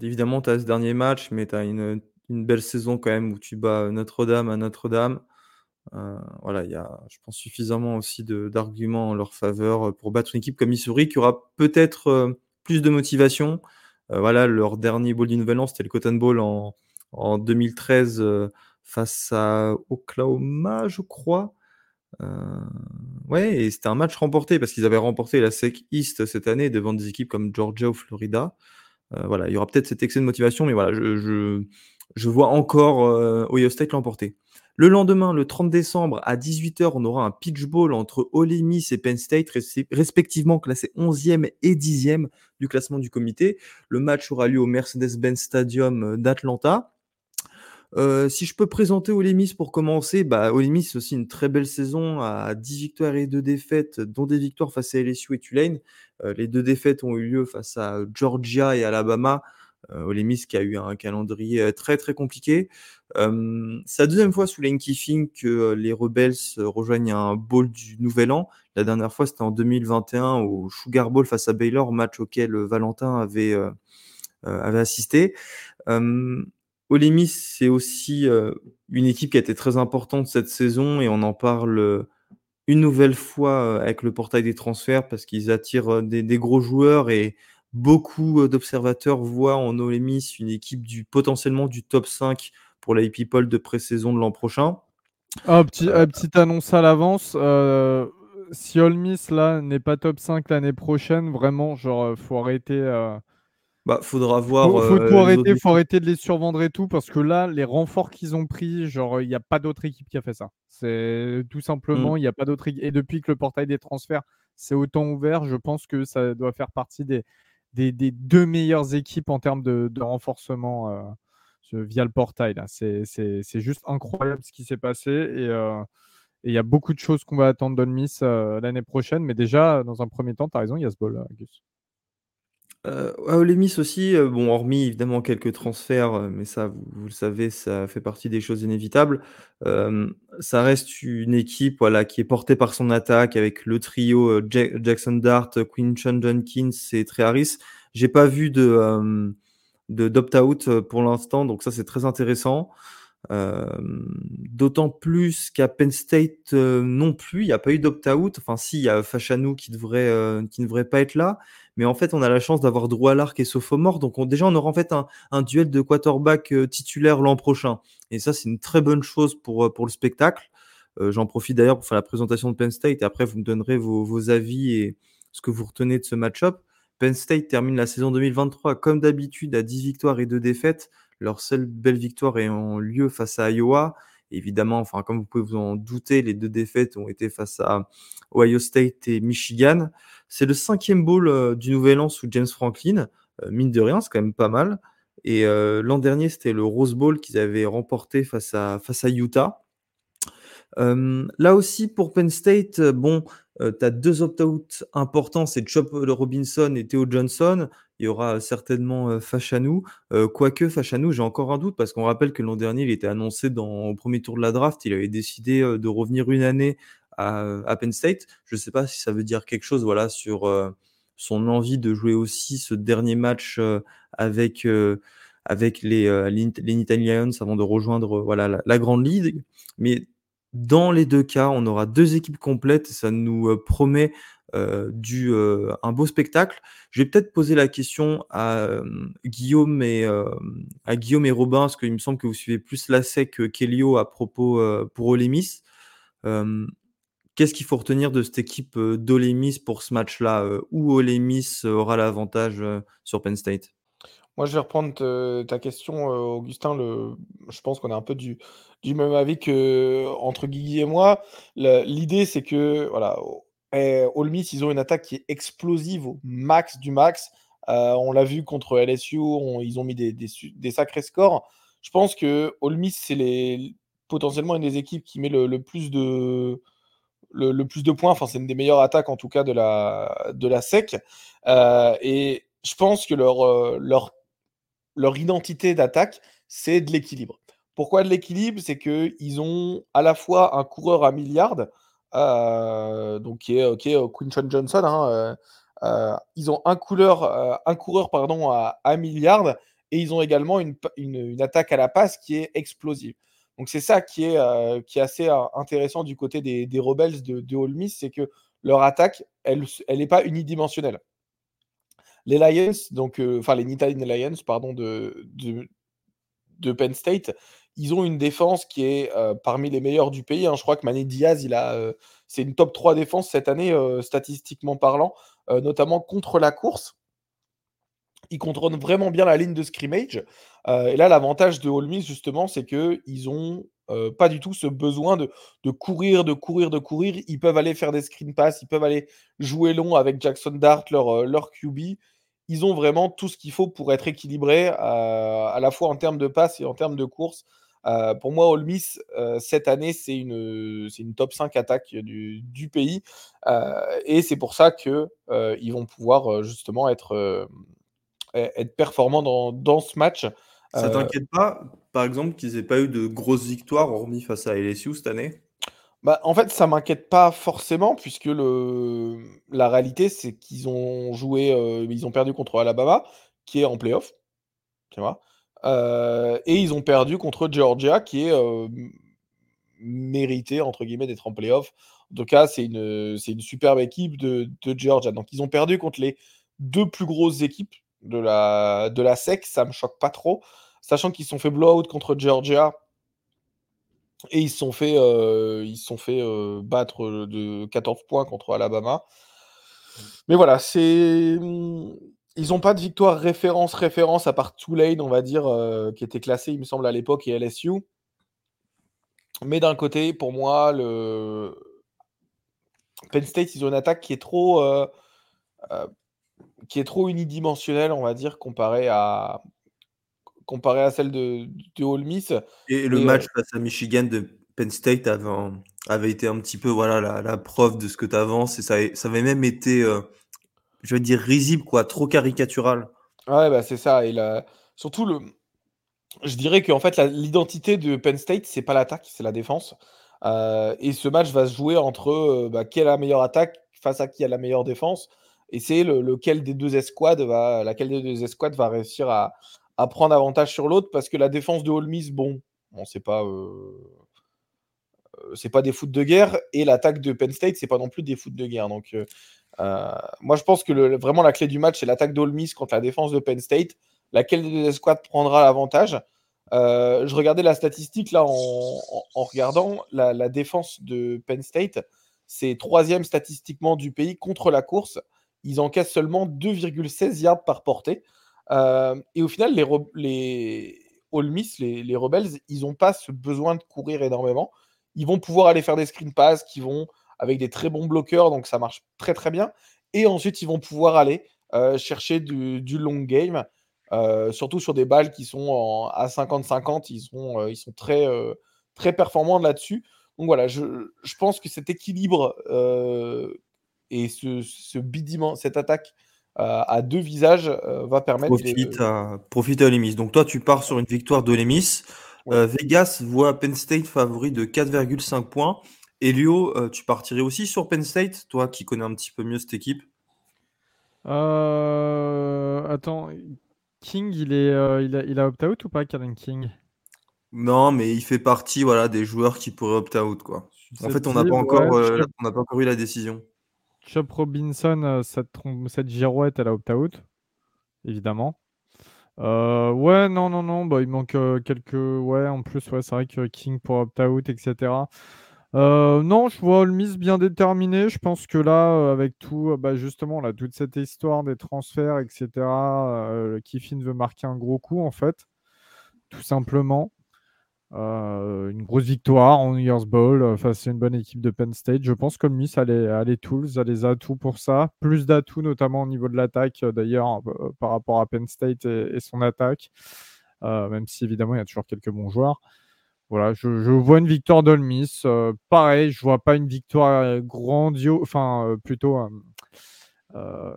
Speaker 1: Évidemment, tu as ce dernier match, mais tu as une, belle saison quand même où tu bats Notre-Dame à Notre-Dame. Voilà, il y a, je pense, suffisamment aussi d'arguments en leur faveur pour battre une équipe comme Missouri qui aura peut-être plus de motivation. voilà, leur dernier bowl du Nouvel An, c'était le Cotton Bowl en, en 2013 face à Oklahoma, je crois. Euh, ouais, et c'était un match remporté parce qu'ils avaient remporté la SEC East cette année devant des équipes comme Georgia ou Florida. Euh, voilà, il y aura peut-être cet excès de motivation, mais voilà, je, je, vois encore euh, Ohio State l'emporter. Le lendemain, le 30 décembre, à 18h, on aura un pitch ball entre Ole Miss et Penn State, respectivement classés 11e et 10e du classement du comité. Le match aura lieu au Mercedes-Benz Stadium d'Atlanta. Euh, si je peux présenter Olemis pour commencer, bah, Olemis, c'est aussi une très belle saison à 10 victoires et 2 défaites, dont des victoires face à LSU et Tulane. Euh, les deux défaites ont eu lieu face à Georgia et Alabama. Euh, Olemis qui a eu un calendrier très très compliqué. c'est la deuxième fois sous Lane que les Rebels rejoignent un bowl du Nouvel An. La dernière fois, c'était en 2021 au Sugar Bowl face à Baylor, match auquel Valentin avait, avait assisté. Olemis, c'est aussi une équipe qui a été très importante cette saison et on en parle une nouvelle fois avec le portail des transferts parce qu'ils attirent des, gros joueurs et beaucoup d'observateurs voient en Olemis une équipe du potentiellement du top 5 pour la People de pré-saison de l'an prochain.
Speaker 4: Ah, petit, petite annonce à l'avance. si Ole Miss là n'est pas top 5 l'année prochaine, vraiment, genre, faut arrêter.
Speaker 1: Bah, faudra voir.
Speaker 4: Faut, faut tout arrêter, faut arrêter de les survendre et tout, parce que là, les renforts qu'ils ont pris, genre, il n'y a pas d'autre équipe qui a fait ça. C'est tout simplement, mmh. il n'y a pas d'autre équipe. Et depuis que le portail des transferts s'est autant ouvert, je pense que ça doit faire partie des, des, deux meilleures équipes en termes de, renforcement euh, via le portail. C'est juste incroyable ce qui s'est passé. Euh, et il y a beaucoup de choses qu'on va attendre d'Olmis euh, l'année prochaine. Mais déjà, dans un premier temps, tu as raison, il y a ce bol, Gus.
Speaker 1: Euh, Miss aussi, euh, bon, hormis évidemment quelques transferts, euh, mais ça, vous, le savez, ça fait partie des choses inévitables. ça reste une équipe, voilà, qui est portée par son attaque avec le trio euh, Jackson Dart, Jenkins et Trey Harris. J'ai pas vu de, de d'opt-out pour l'instant, donc ça c'est très intéressant. D'autant plus qu'à Penn State non plus, il n'y a pas eu d'opt-out. Enfin, si, il y a Fachanou qui devrait, qui ne devrait pas être là. Mais en fait, on a la chance d'avoir droit à l'arc et sophomore. Donc, on, déjà, on aura en fait un, duel de quarterback euh, titulaire l'an prochain. Et ça, c'est une très bonne chose pour, euh, pour le spectacle. Euh, j'en profite d'ailleurs pour faire la présentation de Penn State. Et après, vous me donnerez vos, avis et ce que vous retenez de ce match-up. Penn State termine la saison 2023 comme d'habitude à 10 victoires et 2 défaites. Leur seule belle victoire est en lieu face à Iowa. Évidemment, enfin, comme vous pouvez vous en douter, les deux défaites ont été face à Ohio State et Michigan. C'est le cinquième bowl euh, du Nouvel An sous James Franklin. Euh, mine de rien, c'est quand même pas mal. Et euh, l'an dernier, c'était le Rose Bowl qu'ils avaient remporté face à, face à Utah. là aussi, pour Penn State, bon, tu as deux opt-out importants, c'est Chop Robinson et Theo Johnson. Il y aura certainement Fachanou. quoique Fachanou, j'ai encore un doute parce qu'on rappelle que l'an dernier, il était annoncé dans, au premier tour de la draft. Il avait décidé de revenir une année à, Penn State. Je ne sais pas si ça veut dire quelque chose voilà, sur euh, son envie de jouer aussi ce dernier match euh, avec, euh, avec les, les Nittany Lions avant de rejoindre voilà, la, grande ligue. Mais dans les deux cas, on aura deux équipes complètes. Ça nous promet du, un beau spectacle. Je vais peut-être poser la question à Guillaume et à Guillaume et Robin, parce qu'il me semble que vous suivez plus la SEC que Kelio à propos pour Olemis. qu'est-ce qu'il faut retenir de cette équipe d'Olemis pour ce match-là Où Olemis aura l'avantage sur Penn State?
Speaker 3: Moi, je vais reprendre ta question, Augustin. Je pense qu'on est un peu du, du même avis que entre Guigui et moi. L'idée, c'est que voilà, eh, Miss, ils ont une attaque qui est explosive au max du max. on l'a vu contre LSU, ils ont mis des, sacrés scores. Je pense que All Miss, c'est les, potentiellement une des équipes qui met le, plus de le, plus de points. Enfin, c'est une des meilleures attaques en tout cas de la de la SEC. et je pense que leur leur leur identité d'attaque, c'est de l'équilibre. Pourquoi de l'équilibre? C'est qu'ils ont à la fois un coureur à milliard, euh, donc qui est, qui Quinton Johnson. Hein, euh, euh, ils ont un, couleur, un coureur pardon, à, à milliard et ils ont également une, une, attaque à la passe qui est explosive. Donc c'est ça qui est, qui est assez intéressant du côté des, des Rebels de, de Ole Miss, c'est que leur attaque, elle n'est pas unidimensionnelle. Les Lions, donc, euh, enfin les Nittany Lions, pardon, de, de, Penn State, ils ont une défense qui est euh, parmi les meilleures du pays. Hein. Je crois que Mané Diaz, euh, c'est une top 3 défense cette année, statistiquement parlant, notamment contre la course. Ils contrôlent vraiment bien la ligne de scrimmage. et là, l'avantage de Ole Miss, justement, c'est qu'ils ont pas du tout ce besoin de, courir, de courir, de courir. Ils peuvent aller faire des screen pass, ils peuvent aller jouer long avec Jackson Dart, leur, leur QB ils ont vraiment tout ce qu'il faut pour être équilibrés à la fois en termes de passe et en termes de course. Pour moi, Ole Miss, cette année, c'est une, une top 5 attaque du, du pays. et c'est pour ça qu'ils ils vont pouvoir justement être, être performants dans, dans ce match.
Speaker 1: Ça t'inquiète pas, par exemple, qu'ils n'aient pas eu de grosses victoires, hormis face à LSU cette année?
Speaker 3: Bah, en fait, ça m'inquiète pas forcément, puisque le... la réalité, c'est qu'ils ont joué, euh, ils ont perdu contre Alabama, qui est en playoff, tu vois, euh, et ils ont perdu contre Georgia, qui est euh, mérité, entre guillemets, d'être en playoff. En tout cas, c'est une, une superbe équipe de, de, Georgia. Donc, ils ont perdu contre les deux plus grosses équipes de la, de la SEC, ça me choque pas trop, sachant qu'ils se sont fait blowout contre Georgia et ils se sont fait, ils sont fait euh, battre de 14 points contre Alabama. Mais voilà, c'est. Ils n'ont pas de victoire référence, référence, à part Tulane, on va dire, euh, qui était classé, il me semble, à l'époque, et LSU. Mais d'un côté, pour moi, le Penn State, ils ont une attaque qui est trop, qui est trop unidimensionnelle, on va dire, comparé à, comparé à celle de, de Ole Miss.
Speaker 1: Et le match euh, face à Michigan de Penn State avait, avait été un petit peu voilà, la, la preuve de ce que tu avances et ça, ça, avait même été, euh, je veux dire, risible, quoi, trop caricatural.
Speaker 3: Ouais, bah c'est ça. Et la... surtout, le... je dirais qu'en fait, l'identité de Penn State, c'est pas l'attaque, c'est la défense. Euh, et ce match va se jouer entre bah, qui a la meilleure attaque face à qui a la meilleure défense. Et c'est le, lequel des deux escouades va, laquelle des deux va réussir à, prendre avantage sur l'autre parce que la défense de Holmis, bon, bon c'est pas, euh, euh, c'est pas des foot de guerre et l'attaque de Penn State, c'est pas non plus des foot de guerre. Donc, euh, moi, je pense que vraiment la clé du match, c'est l'attaque d'Holmis contre la défense de Penn State. Laquelle des deux escouades prendra l'avantage Je regardais la statistique là en, regardant la, défense de Penn State. C'est troisième statistiquement du pays contre la course. Ils encaissent seulement 2,16 yards par portée. Euh, et au final, les, les les, les, Rebels, ils n'ont pas ce besoin de courir énormément. Ils vont pouvoir aller faire des screen pass qui vont avec des très bons bloqueurs, donc ça marche très très bien. Et ensuite, ils vont pouvoir aller euh, chercher du, du, long game, euh, surtout sur des balles qui sont en, à 50-50. Ils sont, ils sont très, très performants là-dessus. Donc voilà, je, je, pense que cet équilibre et ce, ce bidiment, cette attaque euh, à deux visages euh, va permettre.
Speaker 1: Profite, à, profite à. Donc toi, tu pars sur une victoire d'Olemis. Euh, Vegas voit Penn State favori de 4,5 points. Elio, tu partirais aussi sur Penn State, toi qui connais un petit peu mieux cette équipe?
Speaker 4: Attends, King, il, est, il a, il a opt-out ou pas, Karen King?
Speaker 1: Non, mais il fait partie voilà, des joueurs qui pourraient opt-out. Quoi. En fait, on n'a pas, encore, on pas encore eu la décision.
Speaker 4: Chop Robinson, euh, cette, cette girouette, elle a opt-out, évidemment. Euh, ouais, non, non, non, bah, il manque euh, quelques. Ouais, en plus, ouais, c'est vrai que King pour opt-out, etc. Euh, non, je vois Miss bien déterminé. Je pense que là, euh, avec tout, euh, bah, justement, là, toute cette histoire des transferts, etc., Kiffin veut marquer un gros coup, en fait, tout simplement. une grosse victoire en New Year's Bowl face à une bonne équipe de Penn State. Je pense que Miss a les, a les tools, a les atouts pour ça. Plus d'atouts, notamment au niveau de l'attaque, d'ailleurs, par rapport à Penn State et son attaque. même si, évidemment, il y a toujours quelques bons joueurs. Voilà, je, vois une victoire d'Olmis. Euh, pareil, je vois pas une victoire euh, grandiose, enfin euh, plutôt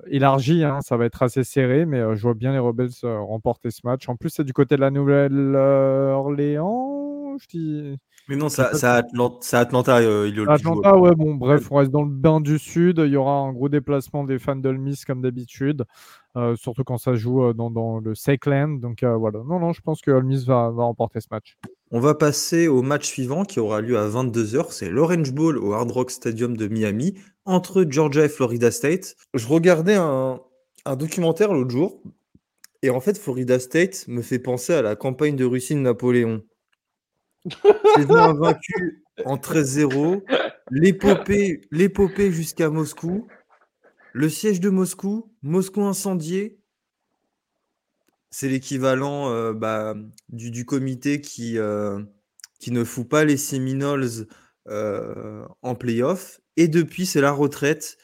Speaker 4: élargie. Hein, ça va être assez serré, mais je vois bien les Rebels remporter ce match. En plus, c'est du côté de la Nouvelle-Orléans. Dis...
Speaker 1: Mais non, c'est Atlanta.
Speaker 4: il Atlanta, ouais, bon, bref, on reste dans le bain du Sud. Il y aura un gros déplacement des fans d'Olmis comme d'habitude, surtout quand ça joue dans, dans le Sakeland. Donc voilà, non, non, je pense que Olmis va, va remporter ce match.
Speaker 1: On va passer au match suivant qui aura lieu à 22h. C'est l'Orange Bowl au Hard Rock Stadium de Miami entre Georgia et Florida State. Je regardais un, documentaire l'autre jour et en fait, Florida State me fait penser à la campagne de Russie de Napoléon. Saison invaincu en 13-0, l'épopée, l'épopée jusqu'à Moscou, le siège de Moscou, Moscou incendié, c'est l'équivalent bah, du, comité qui, qui ne fout pas les Seminoles en playoff. Et depuis, c'est la retraite.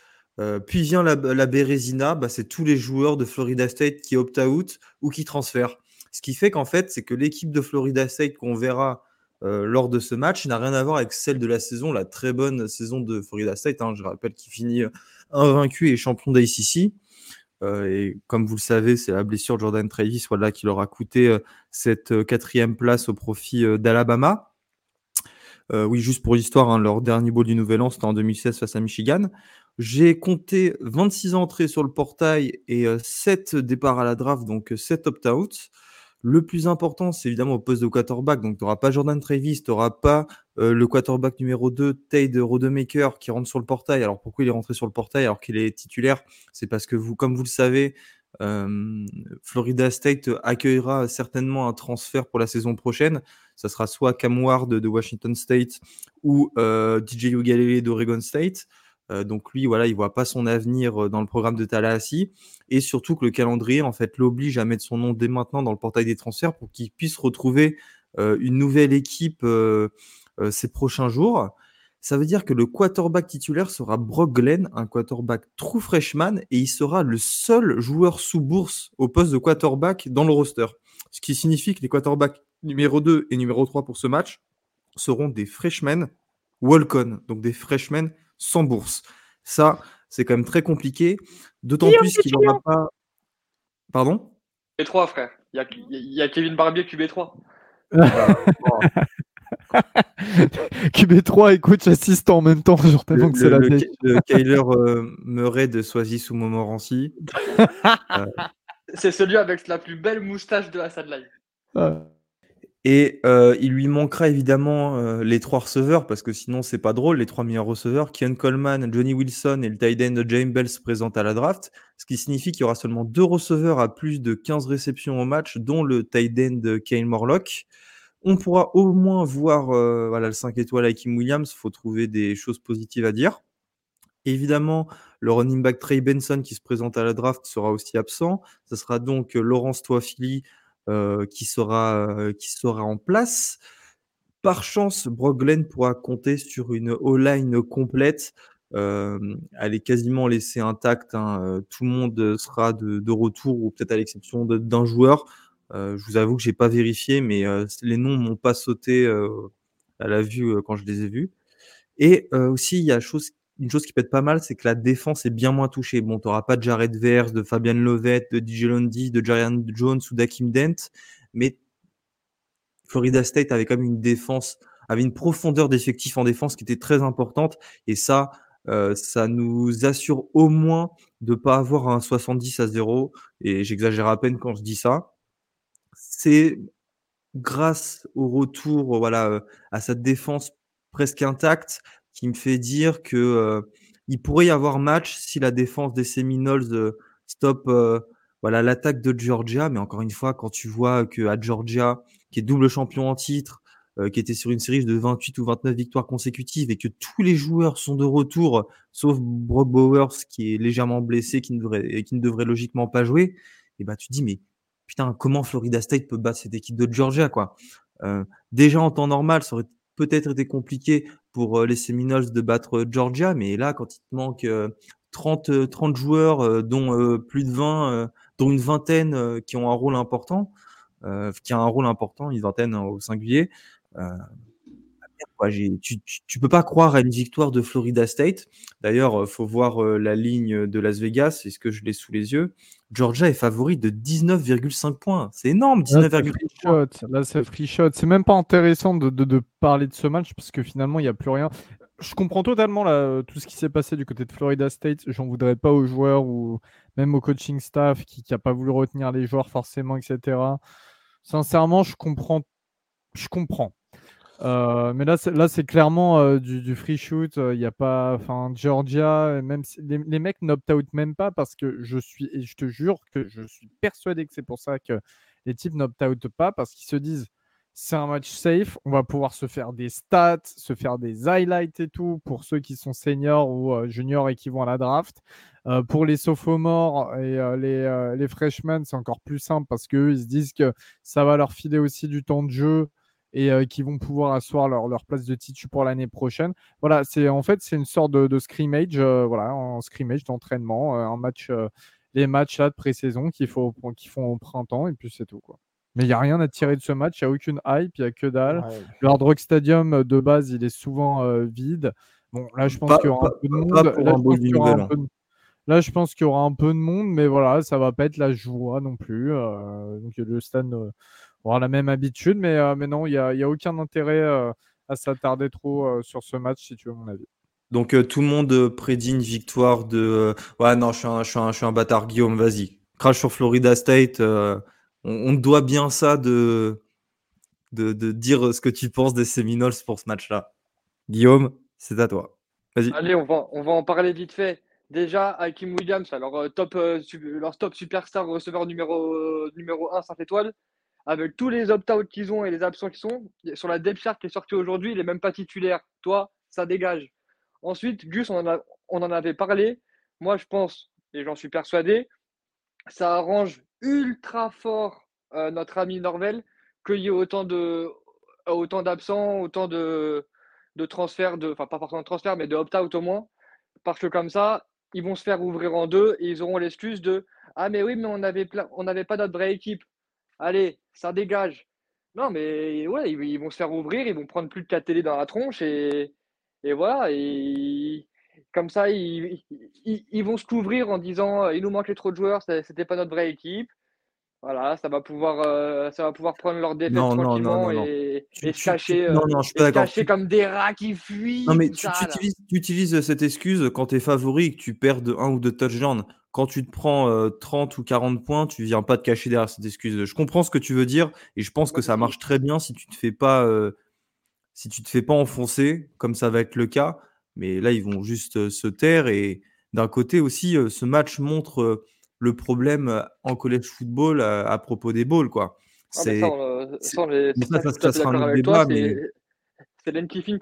Speaker 1: puis vient la, la Bérésina, bah, c'est tous les joueurs de Florida State qui opt-out ou qui transfèrent. Ce qui fait qu'en fait, c'est que l'équipe de Florida State qu'on verra lors de ce match n'a rien à voir avec celle de la saison, la très bonne saison de Florida State. Hein. je rappelle qu'il finit invaincu et champion d'ACC. Euh, et comme vous le savez, c'est la blessure de Jordan Travis voilà, qui leur a coûté euh, cette euh, quatrième place au profit d'Alabama. oui, juste pour l'histoire, hein, leur dernier bowl du Nouvel An, c'était en 2016 face à Michigan. J'ai compté 26 entrées sur le portail et 7 départs à la draft, donc 7 opt-outs. Le plus important, c'est évidemment au poste de quarterback. Donc, tu n'auras pas Jordan Travis, tu n'auras pas euh, le quarterback numéro 2, Tade Rodemaker, qui rentre sur le portail. Alors, pourquoi il est rentré sur le portail alors qu'il est titulaire? C'est parce que, vous, comme vous le savez, Florida State accueillera certainement un transfert pour la saison prochaine. Ça sera soit Cam Ward de Washington State ou euh, DJ Ugalele d'Oregon State. Euh, donc lui, voilà, il voit pas son avenir euh, dans le programme de Tallahassee. Et surtout que le calendrier, en fait, l'oblige à mettre son nom dès maintenant dans le portail des transferts pour qu'il puisse retrouver euh, une nouvelle équipe ces prochains jours. Ça veut dire que le quarterback titulaire sera Brock Glenn, un quarterback true freshman, et il sera le seul joueur sous bourse au poste de quarterback dans le roster. Ce qui signifie que les quarterbacks numéro 2 et numéro 3 pour ce match seront des freshmen walk-on, donc des freshmen sans bourse. Ça, c'est quand même très compliqué, d'autant plus qu'il n'aura pas. Pardon?
Speaker 2: QB3, frère. Il y, a, Kevin Barbier QB3.
Speaker 4: QB3 et coach assistant en même temps, genre tellement que c'est la
Speaker 1: le, le Kyler euh, Murray de Soisy sous Montmorency.
Speaker 2: euh... C'est celui avec la plus belle moustache de la sideline.
Speaker 1: Et euh, il lui manquera évidemment euh, les trois receveurs, parce que sinon c'est pas drôle, les trois meilleurs receveurs, Kian Coleman, Johnny Wilson et le tight end de James Bell se présentent à la draft, ce qui signifie qu'il y aura seulement deux receveurs à plus de 15 réceptions au match, dont le tight end de Kyle Morlock. On pourra au moins voir euh, voilà, le 5 étoiles à Kim Williams, il faut trouver des choses positives à dire. Évidemment, le running back Trey Benson qui se présente à la draft sera aussi absent. Ce sera donc Laurence Toafili, euh, qui, sera, euh, qui sera en place. Par chance, Broglen pourra compter sur une O-line complète. Euh, elle est quasiment laissée intacte. Hein. Tout le monde sera de, de retour, ou peut-être à l'exception d'un joueur. je vous avoue que j'ai pas vérifié, mais les noms m'ont pas sauté à la vue quand je les ai vus. Et aussi, il y a chose une chose qui peut être pas mal, c'est que la défense est bien moins touchée. Bon, tu n'auras pas de Jared Vers, de Fabian Lovett, de DJ Lundy, de Jarian Jones ou d'Akim Dent, mais Florida State avait quand même une défense, avait une profondeur d'effectif en défense qui était très importante, et ça, euh, ça nous assure au moins de pas avoir un 70 à 0, et j'exagère à peine quand je dis ça. C'est grâce au retour voilà, euh, à cette défense presque intacte, qui me fait dire que euh, il pourrait y avoir match si la défense des Seminoles euh, stop euh, voilà l'attaque de Georgia. Mais encore une fois, quand tu vois que à Georgia, qui est double champion en titre, qui était sur une série de 28 ou 29 victoires consécutives et que tous les joueurs sont de retour, sauf Brock Bowers qui est légèrement blessé, qui ne devrait, qui ne devrait logiquement pas jouer, et bah tu te dis mais putain comment Florida State peut battre cette équipe de Georgia quoi? déjà en temps normal, ça aurait peut-être été compliqué pour les Seminoles de battre Georgia, mais là quand il te manque 30, 30 joueurs, dont plus de 20, dont une vingtaine qui ont un rôle important, qui a un rôle important, une vingtaine au singulier. Tu, tu, peux pas croire à une victoire de Florida State. D'ailleurs, faut voir la ligne de Las Vegas. Est-ce que je l'ai sous les yeux Georgia est favori de 19,5 points. C'est énorme, 19,5
Speaker 4: points. Là, c'est free shot. C'est même pas intéressant de, de, de, parler de ce match parce que finalement, il n'y a plus rien je comprends totalement là, tout ce qui s'est passé du côté de Florida State. J'en voudrais pas aux joueurs ou même au coaching staff qui n'a pas voulu retenir les joueurs forcément, etc. Sincèrement, je comprends. Je comprends. Euh, mais là, c'est, là, c'est clairement euh, du, free shoot. Il n'y a pas, enfin, Georgia, même les, les, mecs n'opt out même pas parce que je suis, et je te jure que je suis persuadé que c'est pour ça que les types n'opt out pas parce qu'ils se disent c'est un match safe. On va pouvoir se faire des stats, se faire des highlights et tout pour ceux qui sont seniors ou euh, juniors et qui vont à la draft. Euh, pour les sophomores et euh, les, les, freshmen, c'est encore plus simple parce qu'eux, ils se disent que ça va leur filer aussi du temps de jeu et qu'ils vont pouvoir asseoir leur, leur place de titre pour l'année prochaine. Voilà, c'est en fait c'est une sorte de, de scrimmage, voilà, en scrimmage d'entraînement, un match, les matchs là de pré-saison qu'il faut qu'ils font au printemps et puis c'est tout quoi. Mais il n'y a rien à tirer de ce match, il n'y a aucune hype, il n'y a que dalle. Le Hard Rock Stadium euh, de base, il est souvent euh, vide. Bon, là, je pense qu'il y aura un peu de monde. Là, je pense qu'il y, aura un peu de monde, mais voilà, ça va pas être la joie non plus. Euh, donc, le stade aura la même habitude, mais, mais non, il n'y a, a, aucun intérêt à s'attarder trop sur ce match, si tu veux mon avis.
Speaker 1: Donc, tout le monde prédit une victoire de. ouais, non, je suis, un, je, suis un, je suis un bâtard, Guillaume, vas-y. Crash sur Florida State on, doit bien ça de, de, dire ce que tu penses des Seminoles pour ce match-là. Guillaume, c'est à toi.
Speaker 2: Vas-y. Allez, on va, on va en parler vite fait. Déjà, Hakim Williams, alors euh, top, euh, leur top superstar receveur numéro, euh, numéro 1, 5 étoiles, avec tous les opt-out qu'ils ont et les absents qu'ils sont, sur la depth chart qui est sortie aujourd'hui, il n'est même pas titulaire. Toi, ça dégage. Ensuite, Gus, on en, avait parlé. Moi, je pense, et j'en suis persuadé, ça arrange ultra fort euh, notre ami Norvel qu'il y ait autant de autant d'absents, autant de, transferts, enfin pas forcément de transferts, mais de opt-out au moins, parce que comme ça, ils vont se faire ouvrir en deux et ils auront l'excuse de Ah mais oui, mais on n'avait on n'avait pas notre vraie équipe. Allez, ça dégage. Non, mais ouais, ils, vont se faire ouvrir, ils vont prendre plus de 4 télé dans la tronche et, et voilà. Et comme ça, ils, ils, vont se couvrir en disant il nous manquait trop de joueurs, c'était pas notre vraie équipe. Voilà, ça va pouvoir, euh, ça va pouvoir prendre leur défaite tranquillement et, se cacher, cacher comme des rats qui fuient.
Speaker 1: Non, mais tu, utilises, cette excuse quand tu es favori et que tu perds de 1 ou deux touchdowns. Quand tu te prends 30 euh, ou 40 points, tu viens pas te cacher derrière cette excuse. Je comprends ce que tu veux dire et je pense que ça marche très bien si tu te fais pas, euh, si tu te fais pas enfoncer, comme ça va être le cas. Mais là, ils vont juste se taire et d'un côté aussi, ce match montre le problème en college football à, propos des balls, quoi.
Speaker 2: C'est ça, ça, sera un débat, mais... C'est Len Kiffin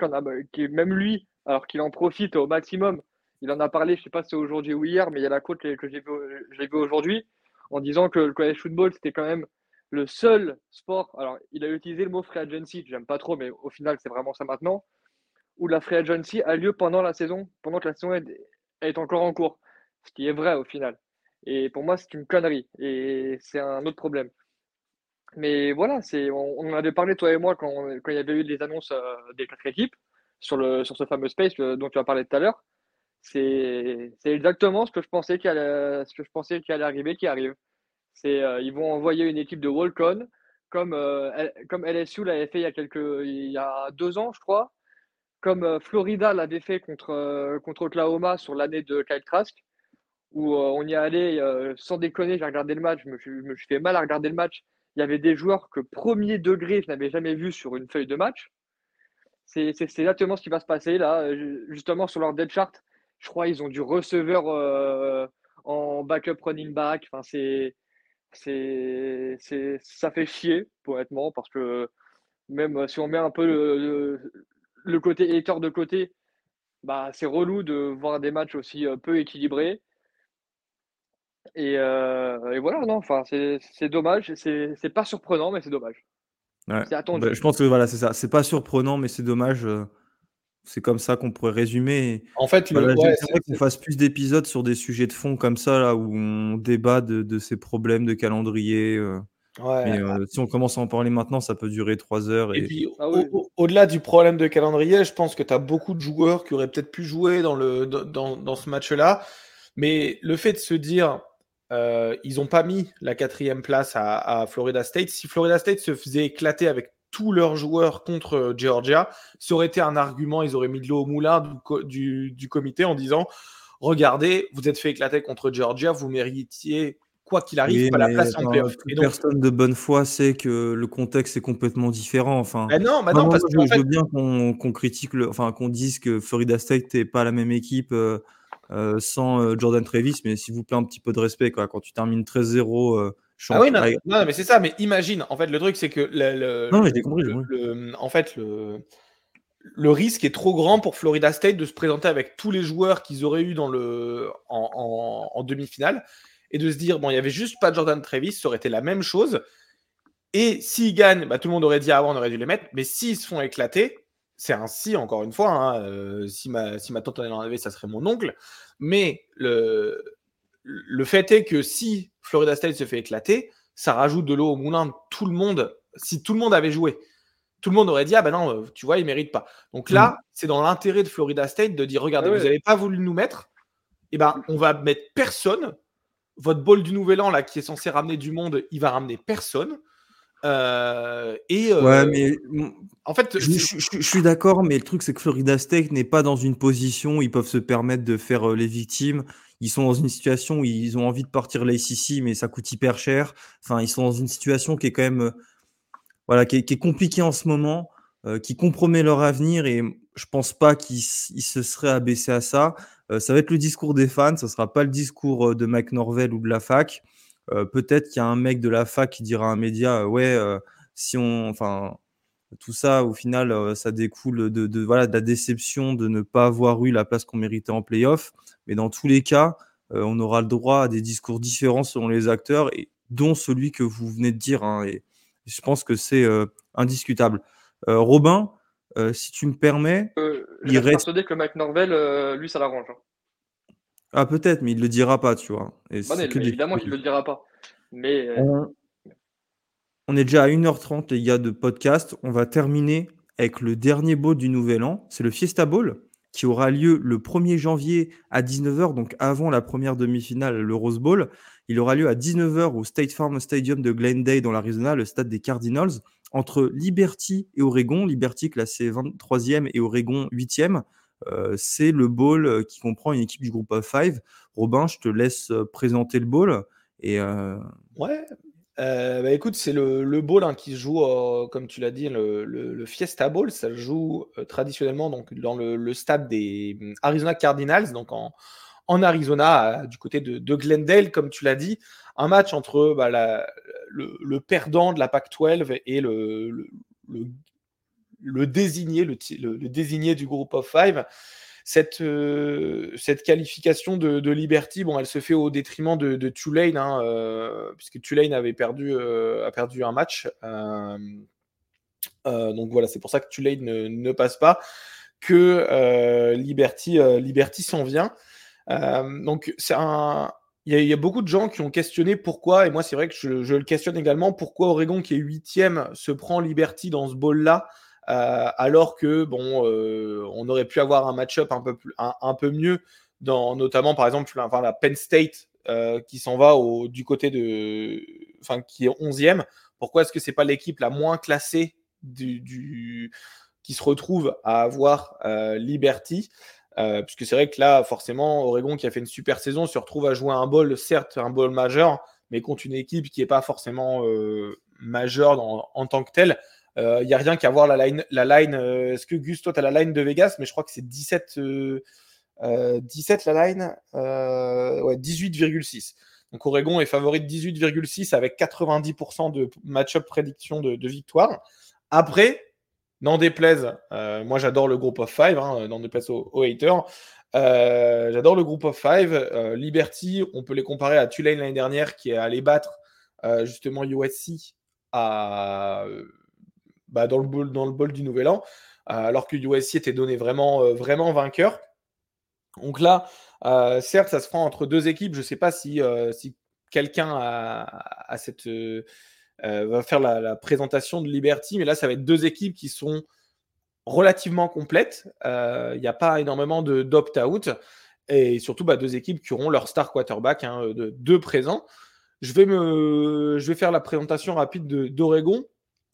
Speaker 2: qui, même lui, alors qu'il en profite au maximum, il en a parlé, je sais pas si c'est aujourd'hui ou hier, mais il y a la côte que, j'ai vu, vu aujourd'hui, en disant que le college football, c'était quand même le seul sport. Alors, il a utilisé le mot free agency, j'aime pas trop, mais au final, c'est vraiment ça maintenant, où la free agency a lieu pendant la saison, pendant que la saison est encore en cours. Ce qui est vrai au final. Et pour moi, c'est une connerie. Et c'est un autre problème. Mais voilà, on, en avait parlé, toi et moi, quand, il y avait eu les annonces euh, des quatre équipes sur ce fameux space euh, dont tu as parlé tout à l'heure. C'est, exactement ce que je pensais allait, ce je arriver qui arrive. C'est, euh, ils vont envoyer une équipe de Walk-On, comme, comme LSU l'avait fait il y, a quelques, il y a deux ans, je crois, comme Florida l'avait fait contre, contre Oklahoma sur l'année de Kyle Trask où euh, on y allait euh, sans déconner, j'ai regardé le match, je me, suis, fait mal à regarder le match. Il y avait des joueurs que premier degré, je n'avais jamais vu sur une feuille de match. C'est exactement ce qui va se passer là, euh, justement sur leur dead chart. Je crois qu'ils ont du receveur en backup running back. Enfin, c'est, c'est, ça fait chier, honnêtement, parce que même si on met un peu le, le, côté hater de côté, bah, c'est relou de voir des matchs aussi peu équilibrés. Et, et voilà, non, enfin, c'est dommage. C'est pas surprenant, mais c'est dommage.
Speaker 1: C'est attendu. Bah, je pense que voilà, c'est ça. C'est pas surprenant, mais c'est dommage. C'est comme ça qu'on pourrait résumer.
Speaker 3: En fait,
Speaker 1: voilà, j'aimerais qu'on fasse plus d'épisodes sur des sujets de fond comme ça, là, où on débat de, de ces problèmes de calendrier. mais si on commence à en parler maintenant, ça peut durer trois heures.
Speaker 3: Et, puis, ah au-delà du problème de calendrier, je pense que tu as beaucoup de joueurs qui auraient peut-être pu jouer dans, le, dans, dans ce match-là. Mais le fait de se dire, euh, ils n'ont pas mis la quatrième place à, Florida State. Si Florida State se faisait éclater avec tous leurs joueurs contre euh, Georgia, ça aurait été un argument. Ils auraient mis de l'eau au moulin du, comité en disant Regardez, vous êtes fait éclater contre Georgia, vous méritiez quoi qu'il arrive, pas la place en playoff.
Speaker 1: Personne de bonne foi sait que le contexte est complètement différent. Enfin,
Speaker 3: ben non, ben non, parce
Speaker 1: que je, veux bien qu'on critique, le, enfin qu'on dise que Florida State n'est pas la même équipe. Euh, euh, sans euh, Jordan Travis, mais s'il vous plaît, un petit peu de respect. Quoi. Quand tu termines 13-0, euh,
Speaker 3: ah oui, non, mais c'est ça, mais imagine, en fait, le truc, c'est que le,
Speaker 1: non, j'ai compris,
Speaker 3: en fait, le, le risque est trop grand pour Florida State de se présenter avec tous les joueurs qu'ils auraient eu dans le, en, demi-finale et de se dire, bon, il n'y avait juste pas Jordan Travis, ça aurait été la même chose. Et s'ils gagnent, bah, tout le monde aurait dit, ah, on aurait dû les mettre, mais s'ils se font éclater, c'est un si, encore une fois. Hein, euh, si, ma, si ma tante en avait, ça serait mon oncle. Mais le, le fait est que si Florida State se fait éclater, ça rajoute de l'eau au moulin de tout le monde. Si tout le monde avait joué, tout le monde aurait dit Ah ben non, tu vois, il ne mérite pas. Donc là, mm. c'est dans l'intérêt de Florida State de dire Regardez, ah vous n'avez pas voulu nous mettre, et eh ben on va mettre personne. Votre bol du Nouvel An, là, qui est censé ramener du monde, il va ramener personne. Euh, et
Speaker 1: ouais, mais en fait, je, suis d'accord, mais le truc c'est que Florida State n'est pas dans une position où ils peuvent se permettre de faire les victimes. Ils sont dans une situation où ils ont envie de partir l'ACC, mais ça coûte hyper cher. Enfin, ils sont dans une situation qui est quand même, voilà, qui est, compliquée en ce moment, qui compromet leur avenir, et je pense pas qu'ils se seraient abaissés à ça. ça va être le discours des fans, ça sera pas le discours de Mike Norvell ou de la fac. Euh, peut-être qu'il y a un mec de la fac qui dira à un média, euh, ouais, euh, si on, enfin, tout ça, au final, ça découle de, voilà, de la déception de ne pas avoir eu la place qu'on méritait en playoff. Mais dans tous les cas, on aura le droit à des discours différents selon les acteurs, et dont celui que vous venez de dire. Hein, et je pense que c'est indiscutable. Robin, si tu me permets,
Speaker 2: il reste. persuadé que Mike Norvell, lui, ça l'arrange. Hein.
Speaker 1: Ah, peut-être, mais il le dira pas, tu vois?
Speaker 2: Et bah évidemment il le dira pas. Mais, euh,
Speaker 1: On est déjà à 1h30, les gars, de podcast. On va terminer avec le dernier bowl du nouvel an. C'est le Fiesta Bowl qui aura lieu le 1er janvier à 19h, donc avant la première demi-finale, le Rose Bowl. Il aura lieu à 19h au State Farm Stadium de Glendale dans l'Arizona, le stade des Cardinals, entre Liberty et Oregon. Liberty classé 23e et Oregon 8e. Euh, c'est le bowl euh, qui comprend une équipe du groupe of five. Robin, je te laisse euh, présenter le bowl. Et,
Speaker 3: Ouais, bah, écoute, c'est le, le bowl hein, qui joue, comme tu l'as dit, le, Fiesta Bowl. Ça joue traditionnellement donc, dans le, stade des hum, Arizona Cardinals, donc en, Arizona, du côté de, Glendale, comme tu l'as dit. Un match entre bah, le, perdant de la PAC-12 et le, désigné, le, désigné du groupe of five. Cette, euh, cette qualification de, Liberty, bon, elle se fait au détriment de, Tulane, hein, euh, puisque Tulane avait perdu, euh, a perdu un match. donc voilà, c'est pour ça que Tulane ne, passe pas, que Liberty, Liberty s'en vient. donc il y, a beaucoup de gens qui ont questionné pourquoi, et moi c'est vrai que je, le questionne également, pourquoi Oregon qui est huitième se prend Liberty dans ce bowl-là alors que bon, euh, on aurait pu avoir un match-up un peu, un, peu mieux, dans, notamment par exemple enfin, la Penn State euh, qui s'en va au, du côté de, enfin qui est 11e. Pourquoi est-ce que c'est pas l'équipe la moins classée du, qui se retrouve à avoir Liberty? Puisque c'est vrai que là, forcément, Oregon qui a fait une super saison se retrouve à jouer un bol, certes un bol majeur, mais contre une équipe qui n'est pas forcément majeure en tant que telle. Il euh, n'y a rien qu'à voir la line. La line euh, Est-ce que Gusto, tu as la line de Vegas? Mais je crois que c'est 17, 17 euh, la line. ouais, 18,6. Donc Oregon est favori de 18,6 avec 90% de match-up prédiction de, victoire. Après, n'en déplaise, moi j'adore le groupe of five, hein, n'en déplaise aux, haters. J'adore le groupe of five. Liberty, on peut les comparer à Tulane l'année dernière qui est allé battre justement USC à, bah, dans, le bol, du Nouvel An, alors que USC était donné vraiment, vraiment vainqueur. Donc là, certes, ça se prend entre deux équipes. Je ne sais pas si, quelqu'un euh, va faire la, présentation de Liberty, mais là, ça va être deux équipes qui sont relativement complètes. Euh, il n'y a pas énormément d'opt-out. Et surtout, bah, deux équipes qui auront leur star quarterback, hein, de, deux présents. Je vais, me, je vais faire la présentation rapide d'Oregon.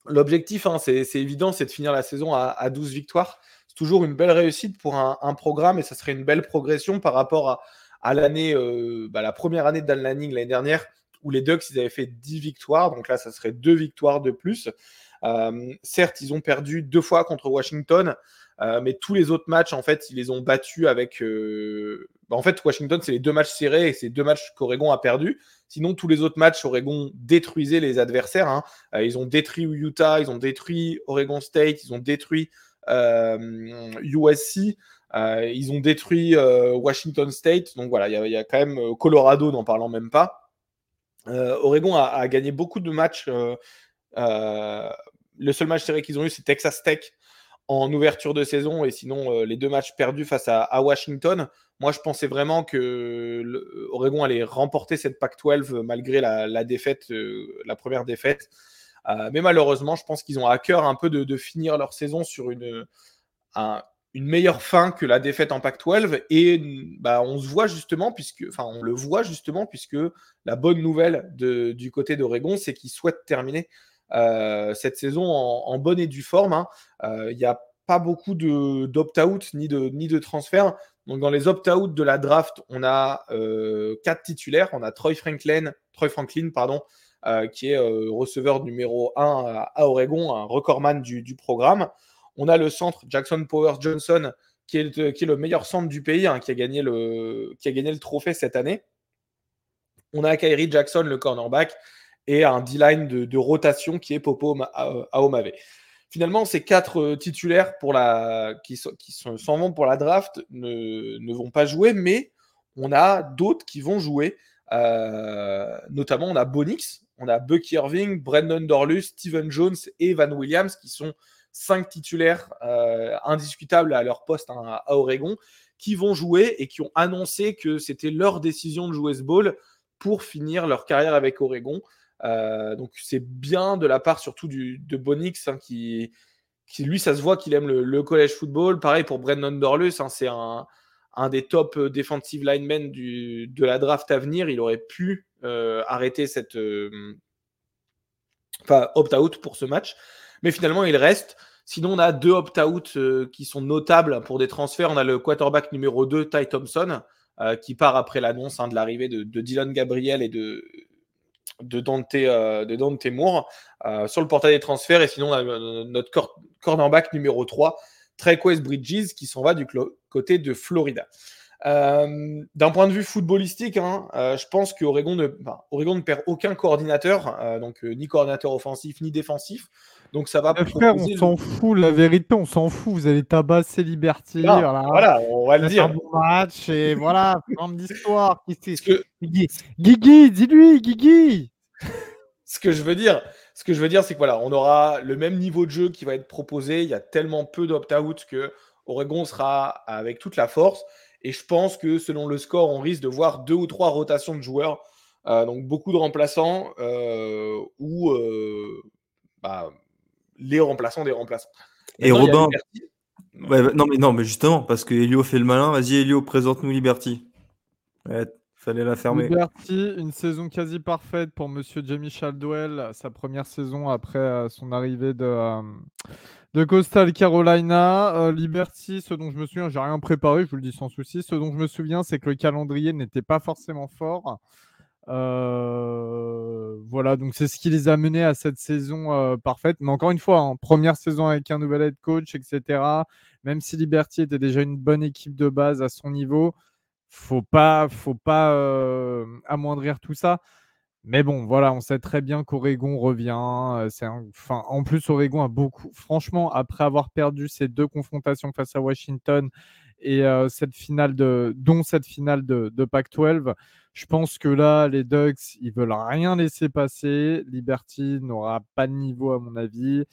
Speaker 3: L'objectif, hein, c'est évident, c'est de finir la saison à, 12 victoires. C'est toujours une belle réussite pour un, programme et ça serait une belle progression par rapport à, l'année, euh, bah, la première année de Dan Lanning l'année dernière, où les Ducks, avaient fait 10 victoires. Donc là, ça serait deux victoires de plus. Euh, certes, ils ont perdu deux fois contre Washington, euh, mais tous les autres matchs, en fait, ils les ont battus avec. Bah, en fait, Washington, c'est les deux matchs serrés et c'est deux matchs qu'Oregon a perdus. Sinon, tous les autres matchs, Oregon détruisait les adversaires. Hein. ils ont détruit Utah, ils ont détruit Oregon State, ils ont détruit USC. ils ont détruit Washington State. Donc voilà, il y, a quand même Colorado, n'en parlant même pas. Euh, Oregon a, gagné beaucoup de matchs. Euh, euh, le seul match serré qu'ils ont eu, c'est Texas Tech en ouverture de saison et sinon les deux matchs perdus face à, Washington. Moi, je pensais vraiment que Oregon allait remporter cette Pac-12 malgré la, défaite, la première défaite. mais malheureusement, je pense qu'ils ont à cœur un peu de, finir leur saison sur une, un, une meilleure fin que la défaite en Pac-12 et bah, on se voit justement puisque enfin on le voit justement puisque la bonne nouvelle du côté d'Oregon c'est qu'ils souhaitent terminer euh, cette saison en, bonne et due forme. Hein. Euh, il n'y a pas beaucoup d'opt-out ni de, ni de transfert. Donc dans les opt-out de la draft, on a euh, quatre titulaires. On a Troy Franklin, Troy Franklin pardon, qui est receveur numéro 1 à, Oregon, un recordman du, du programme. On a le centre Jackson Powers Johnson, qui est, qui est, le meilleur centre du pays, hein, qui, a gagné le, qui a gagné le trophée cette année. On a Kyrie Jackson, le cornerback, et un D-line de, rotation qui est Popo Aomave. Finalement, ces quatre euh, titulaires qui, s'en vont pour la draft ne, ne, vont pas jouer, mais on a d'autres qui vont jouer. Euh, notamment, on a Bonix, on a Bucky Irving, Brandon Dorlus, Steven Jones et Van Williams qui sont cinq titulaires euh, indiscutables à leur poste hein, à Oregon qui vont jouer et qui ont annoncé que c'était leur décision de jouer ce ball pour finir leur carrière avec Oregon. Euh, donc c'est bien de la part surtout de Bonix hein, qui, lui, ça se voit qu'il aime le, college football. Pareil pour Brandon Dorlus, hein, c'est un, des top euh, defensive linemen de la draft à venir. Il aurait pu arrêter cette... Opt-out pour ce match. Mais finalement, il reste. Sinon, on a deux opt-out euh, qui sont notables pour des transferts. On a le quarterback numéro 2, Ty Thompson, euh, qui part après l'annonce hein, de l'arrivée de, Dylan Gabriel et de, de, Dante, euh, de Moore sur le portail des transferts. Et sinon, on a notre cornerback numéro 3, Trequez Bridges, qui s'en va du côté de Florida. D'un point de vue footballistique, hein, je pense qu'Oregon ne, ne perd aucun coordinateur, donc ni coordinateur offensif ni défensif. Donc ça va.
Speaker 4: frère, on s'en fout, la vérité, on s'en fout. Vous allez tabasser Liberty.
Speaker 3: voilà, on va le dire. Un
Speaker 4: bon match et voilà, fin d'histoire. Que... Guigui, dis-lui, Guigui.
Speaker 3: ce que je veux dire, ce que je veux dire, c'est que voilà, on aura le même niveau de jeu qui va être proposé. Il y a tellement peu d'opt-out que Oregon sera avec toute la force. Et je pense que selon le score, on risque de voir deux ou trois rotations de joueurs. Euh, donc beaucoup de remplaçants euh, ou euh, bah, les remplaçants des remplaçants.
Speaker 1: Et Robin. non, mais non, mais justement, parce que Elio fait le malin. Vas-y, Elio, présente-nous Liberty. Ouais, fallait la fermer.
Speaker 4: Liberty, une saison quasi parfaite pour Monsieur Jamie Chaldwell, sa première saison après euh, son arrivée de, euh, de Coastal Carolina. Euh, Liberty, ce dont je me souviens, j'ai rien préparé, je vous le dis sans souci. Ce dont je me souviens, c'est que le calendrier n'était pas forcément fort. Euh, voilà, donc c'est ce qui les a menés à cette saison euh, parfaite. Mais encore une fois, hein, première saison avec un nouvel head coach, etc. Même si Liberty était déjà une bonne équipe de base à son niveau, faut pas, faut pas euh, amoindrir tout ça. Mais bon, voilà, on sait très bien qu'Oregon revient. En plus, Oregon a beaucoup. Franchement, après avoir perdu ces deux confrontations face à Washington et cette finale de, dont cette finale de, de Pac-12, je pense que là, les Ducks, ils veulent rien laisser passer. Liberty n'aura pas de niveau, à mon avis.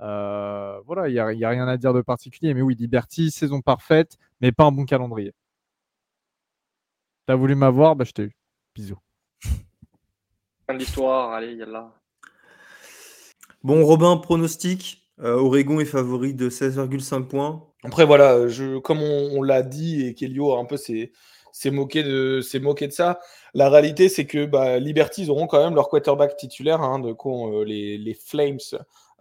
Speaker 4: Euh, voilà, il n'y a, a, rien à dire de particulier. Mais oui, Liberty, saison parfaite, mais pas un bon calendrier. T'as voulu m'avoir, bah, je t'ai eu. Bisous.
Speaker 2: Fin de l'histoire, allez, là.
Speaker 1: Bon, Robin, pronostic? Euh, Oregon est favori de 16,5 points.
Speaker 3: Après, voilà, je, comme on, l'a dit, et Kelio a un peu ses, s'est moqué de s'est moqué de ça. La réalité, c'est que bah, Liberty, ils auront quand même leur quarterback titulaire. Hein, de quoi euh, les, les, Flames,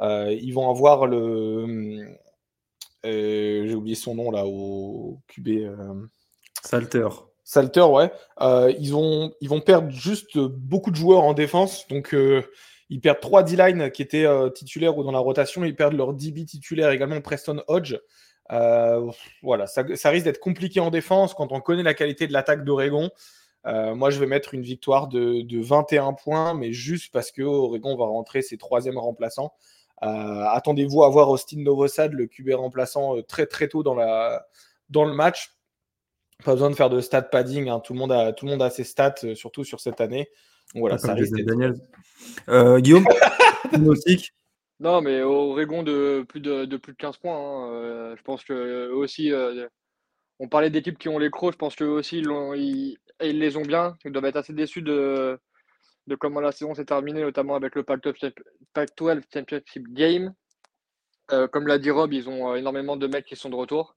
Speaker 3: euh, ils vont avoir le j'ai oublié son nom là au QB.
Speaker 1: Salter.
Speaker 3: Salter, ouais. ils, ont, ils vont perdre juste beaucoup de joueurs en défense. Donc, ils perdent trois D-line qui étaient titulaires ou dans la rotation. Ils perdent leur DB titulaire également, Preston Hodge. Euh, voilà, ça, risque d'être compliqué en défense quand on connaît la qualité de l'attaque d'Oregon. Euh, moi, je vais mettre une victoire de, 21 points, mais juste parce que Oregon va rentrer ses troisième remplaçants. Euh, attendez-vous à voir Austin Novosad, le QB remplaçant, très très tôt dans le match. Pas besoin de faire de stat padding, hein. tout, le monde a, tout le monde a ses stats, surtout sur cette année. Voilà, ça risque
Speaker 1: Daniel. Guillaume,
Speaker 2: non, mais Oregon de plus de, de plus de 15 points. Hein, euh, je pense que eux aussi, euh, on parlait d'équipes qui ont les crocs. Je pense qu'eux aussi, ils, ils, les ont bien. Ils doivent être assez déçus de, de comment la saison s'est terminée, notamment avec le Pac-12 Championship Game. Euh, comme l'a dit Rob, ils ont énormément de mecs qui sont de retour.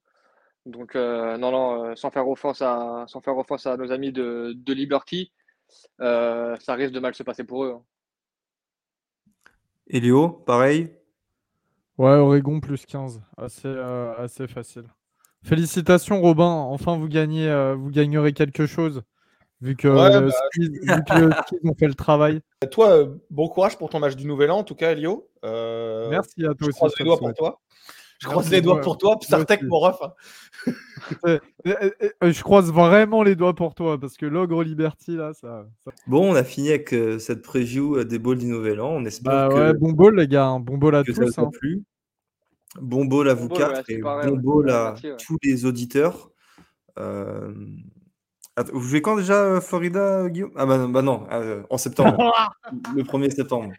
Speaker 2: Donc, non, non, sans faire offense à, sans faire offense à nos amis de, de Liberty, ça risque de mal se passer pour eux. Hein.
Speaker 1: Elio, pareil?
Speaker 4: Ouais, Oregon plus 15, assez, euh, assez facile. Félicitations Robin, enfin vous gagnez, euh, vous gagnerez quelque chose vu que, ouais, bah, ont fait le travail.
Speaker 3: Toi, bon courage pour ton match du Nouvel An en tout cas, Elio.
Speaker 4: Euh, Merci à toi
Speaker 3: je aussi. Croise les doigts pour toi. Je croise les doigts pour toi, Sartek mon ref.
Speaker 4: je croise vraiment les doigts pour toi parce que l'ogre Liberty là, ça,
Speaker 1: Bon, on a fini avec euh, cette preview euh, des balls du Nouvel An. On espère
Speaker 4: bah
Speaker 1: que.
Speaker 4: Ouais, bon ball les gars, hein. bon ball à tous. Ça hein.
Speaker 1: plu. Bon ball à vous quatre et bon ball à tous les auditeurs. Euh... Vous jouez quand déjà, euh, Florida, Guillaume? Ah bah, bah non, en septembre. le 1er septembre.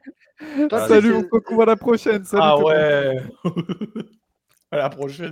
Speaker 4: salut, on se retrouve à la prochaine. Salut
Speaker 3: ah ouais À la prochaine.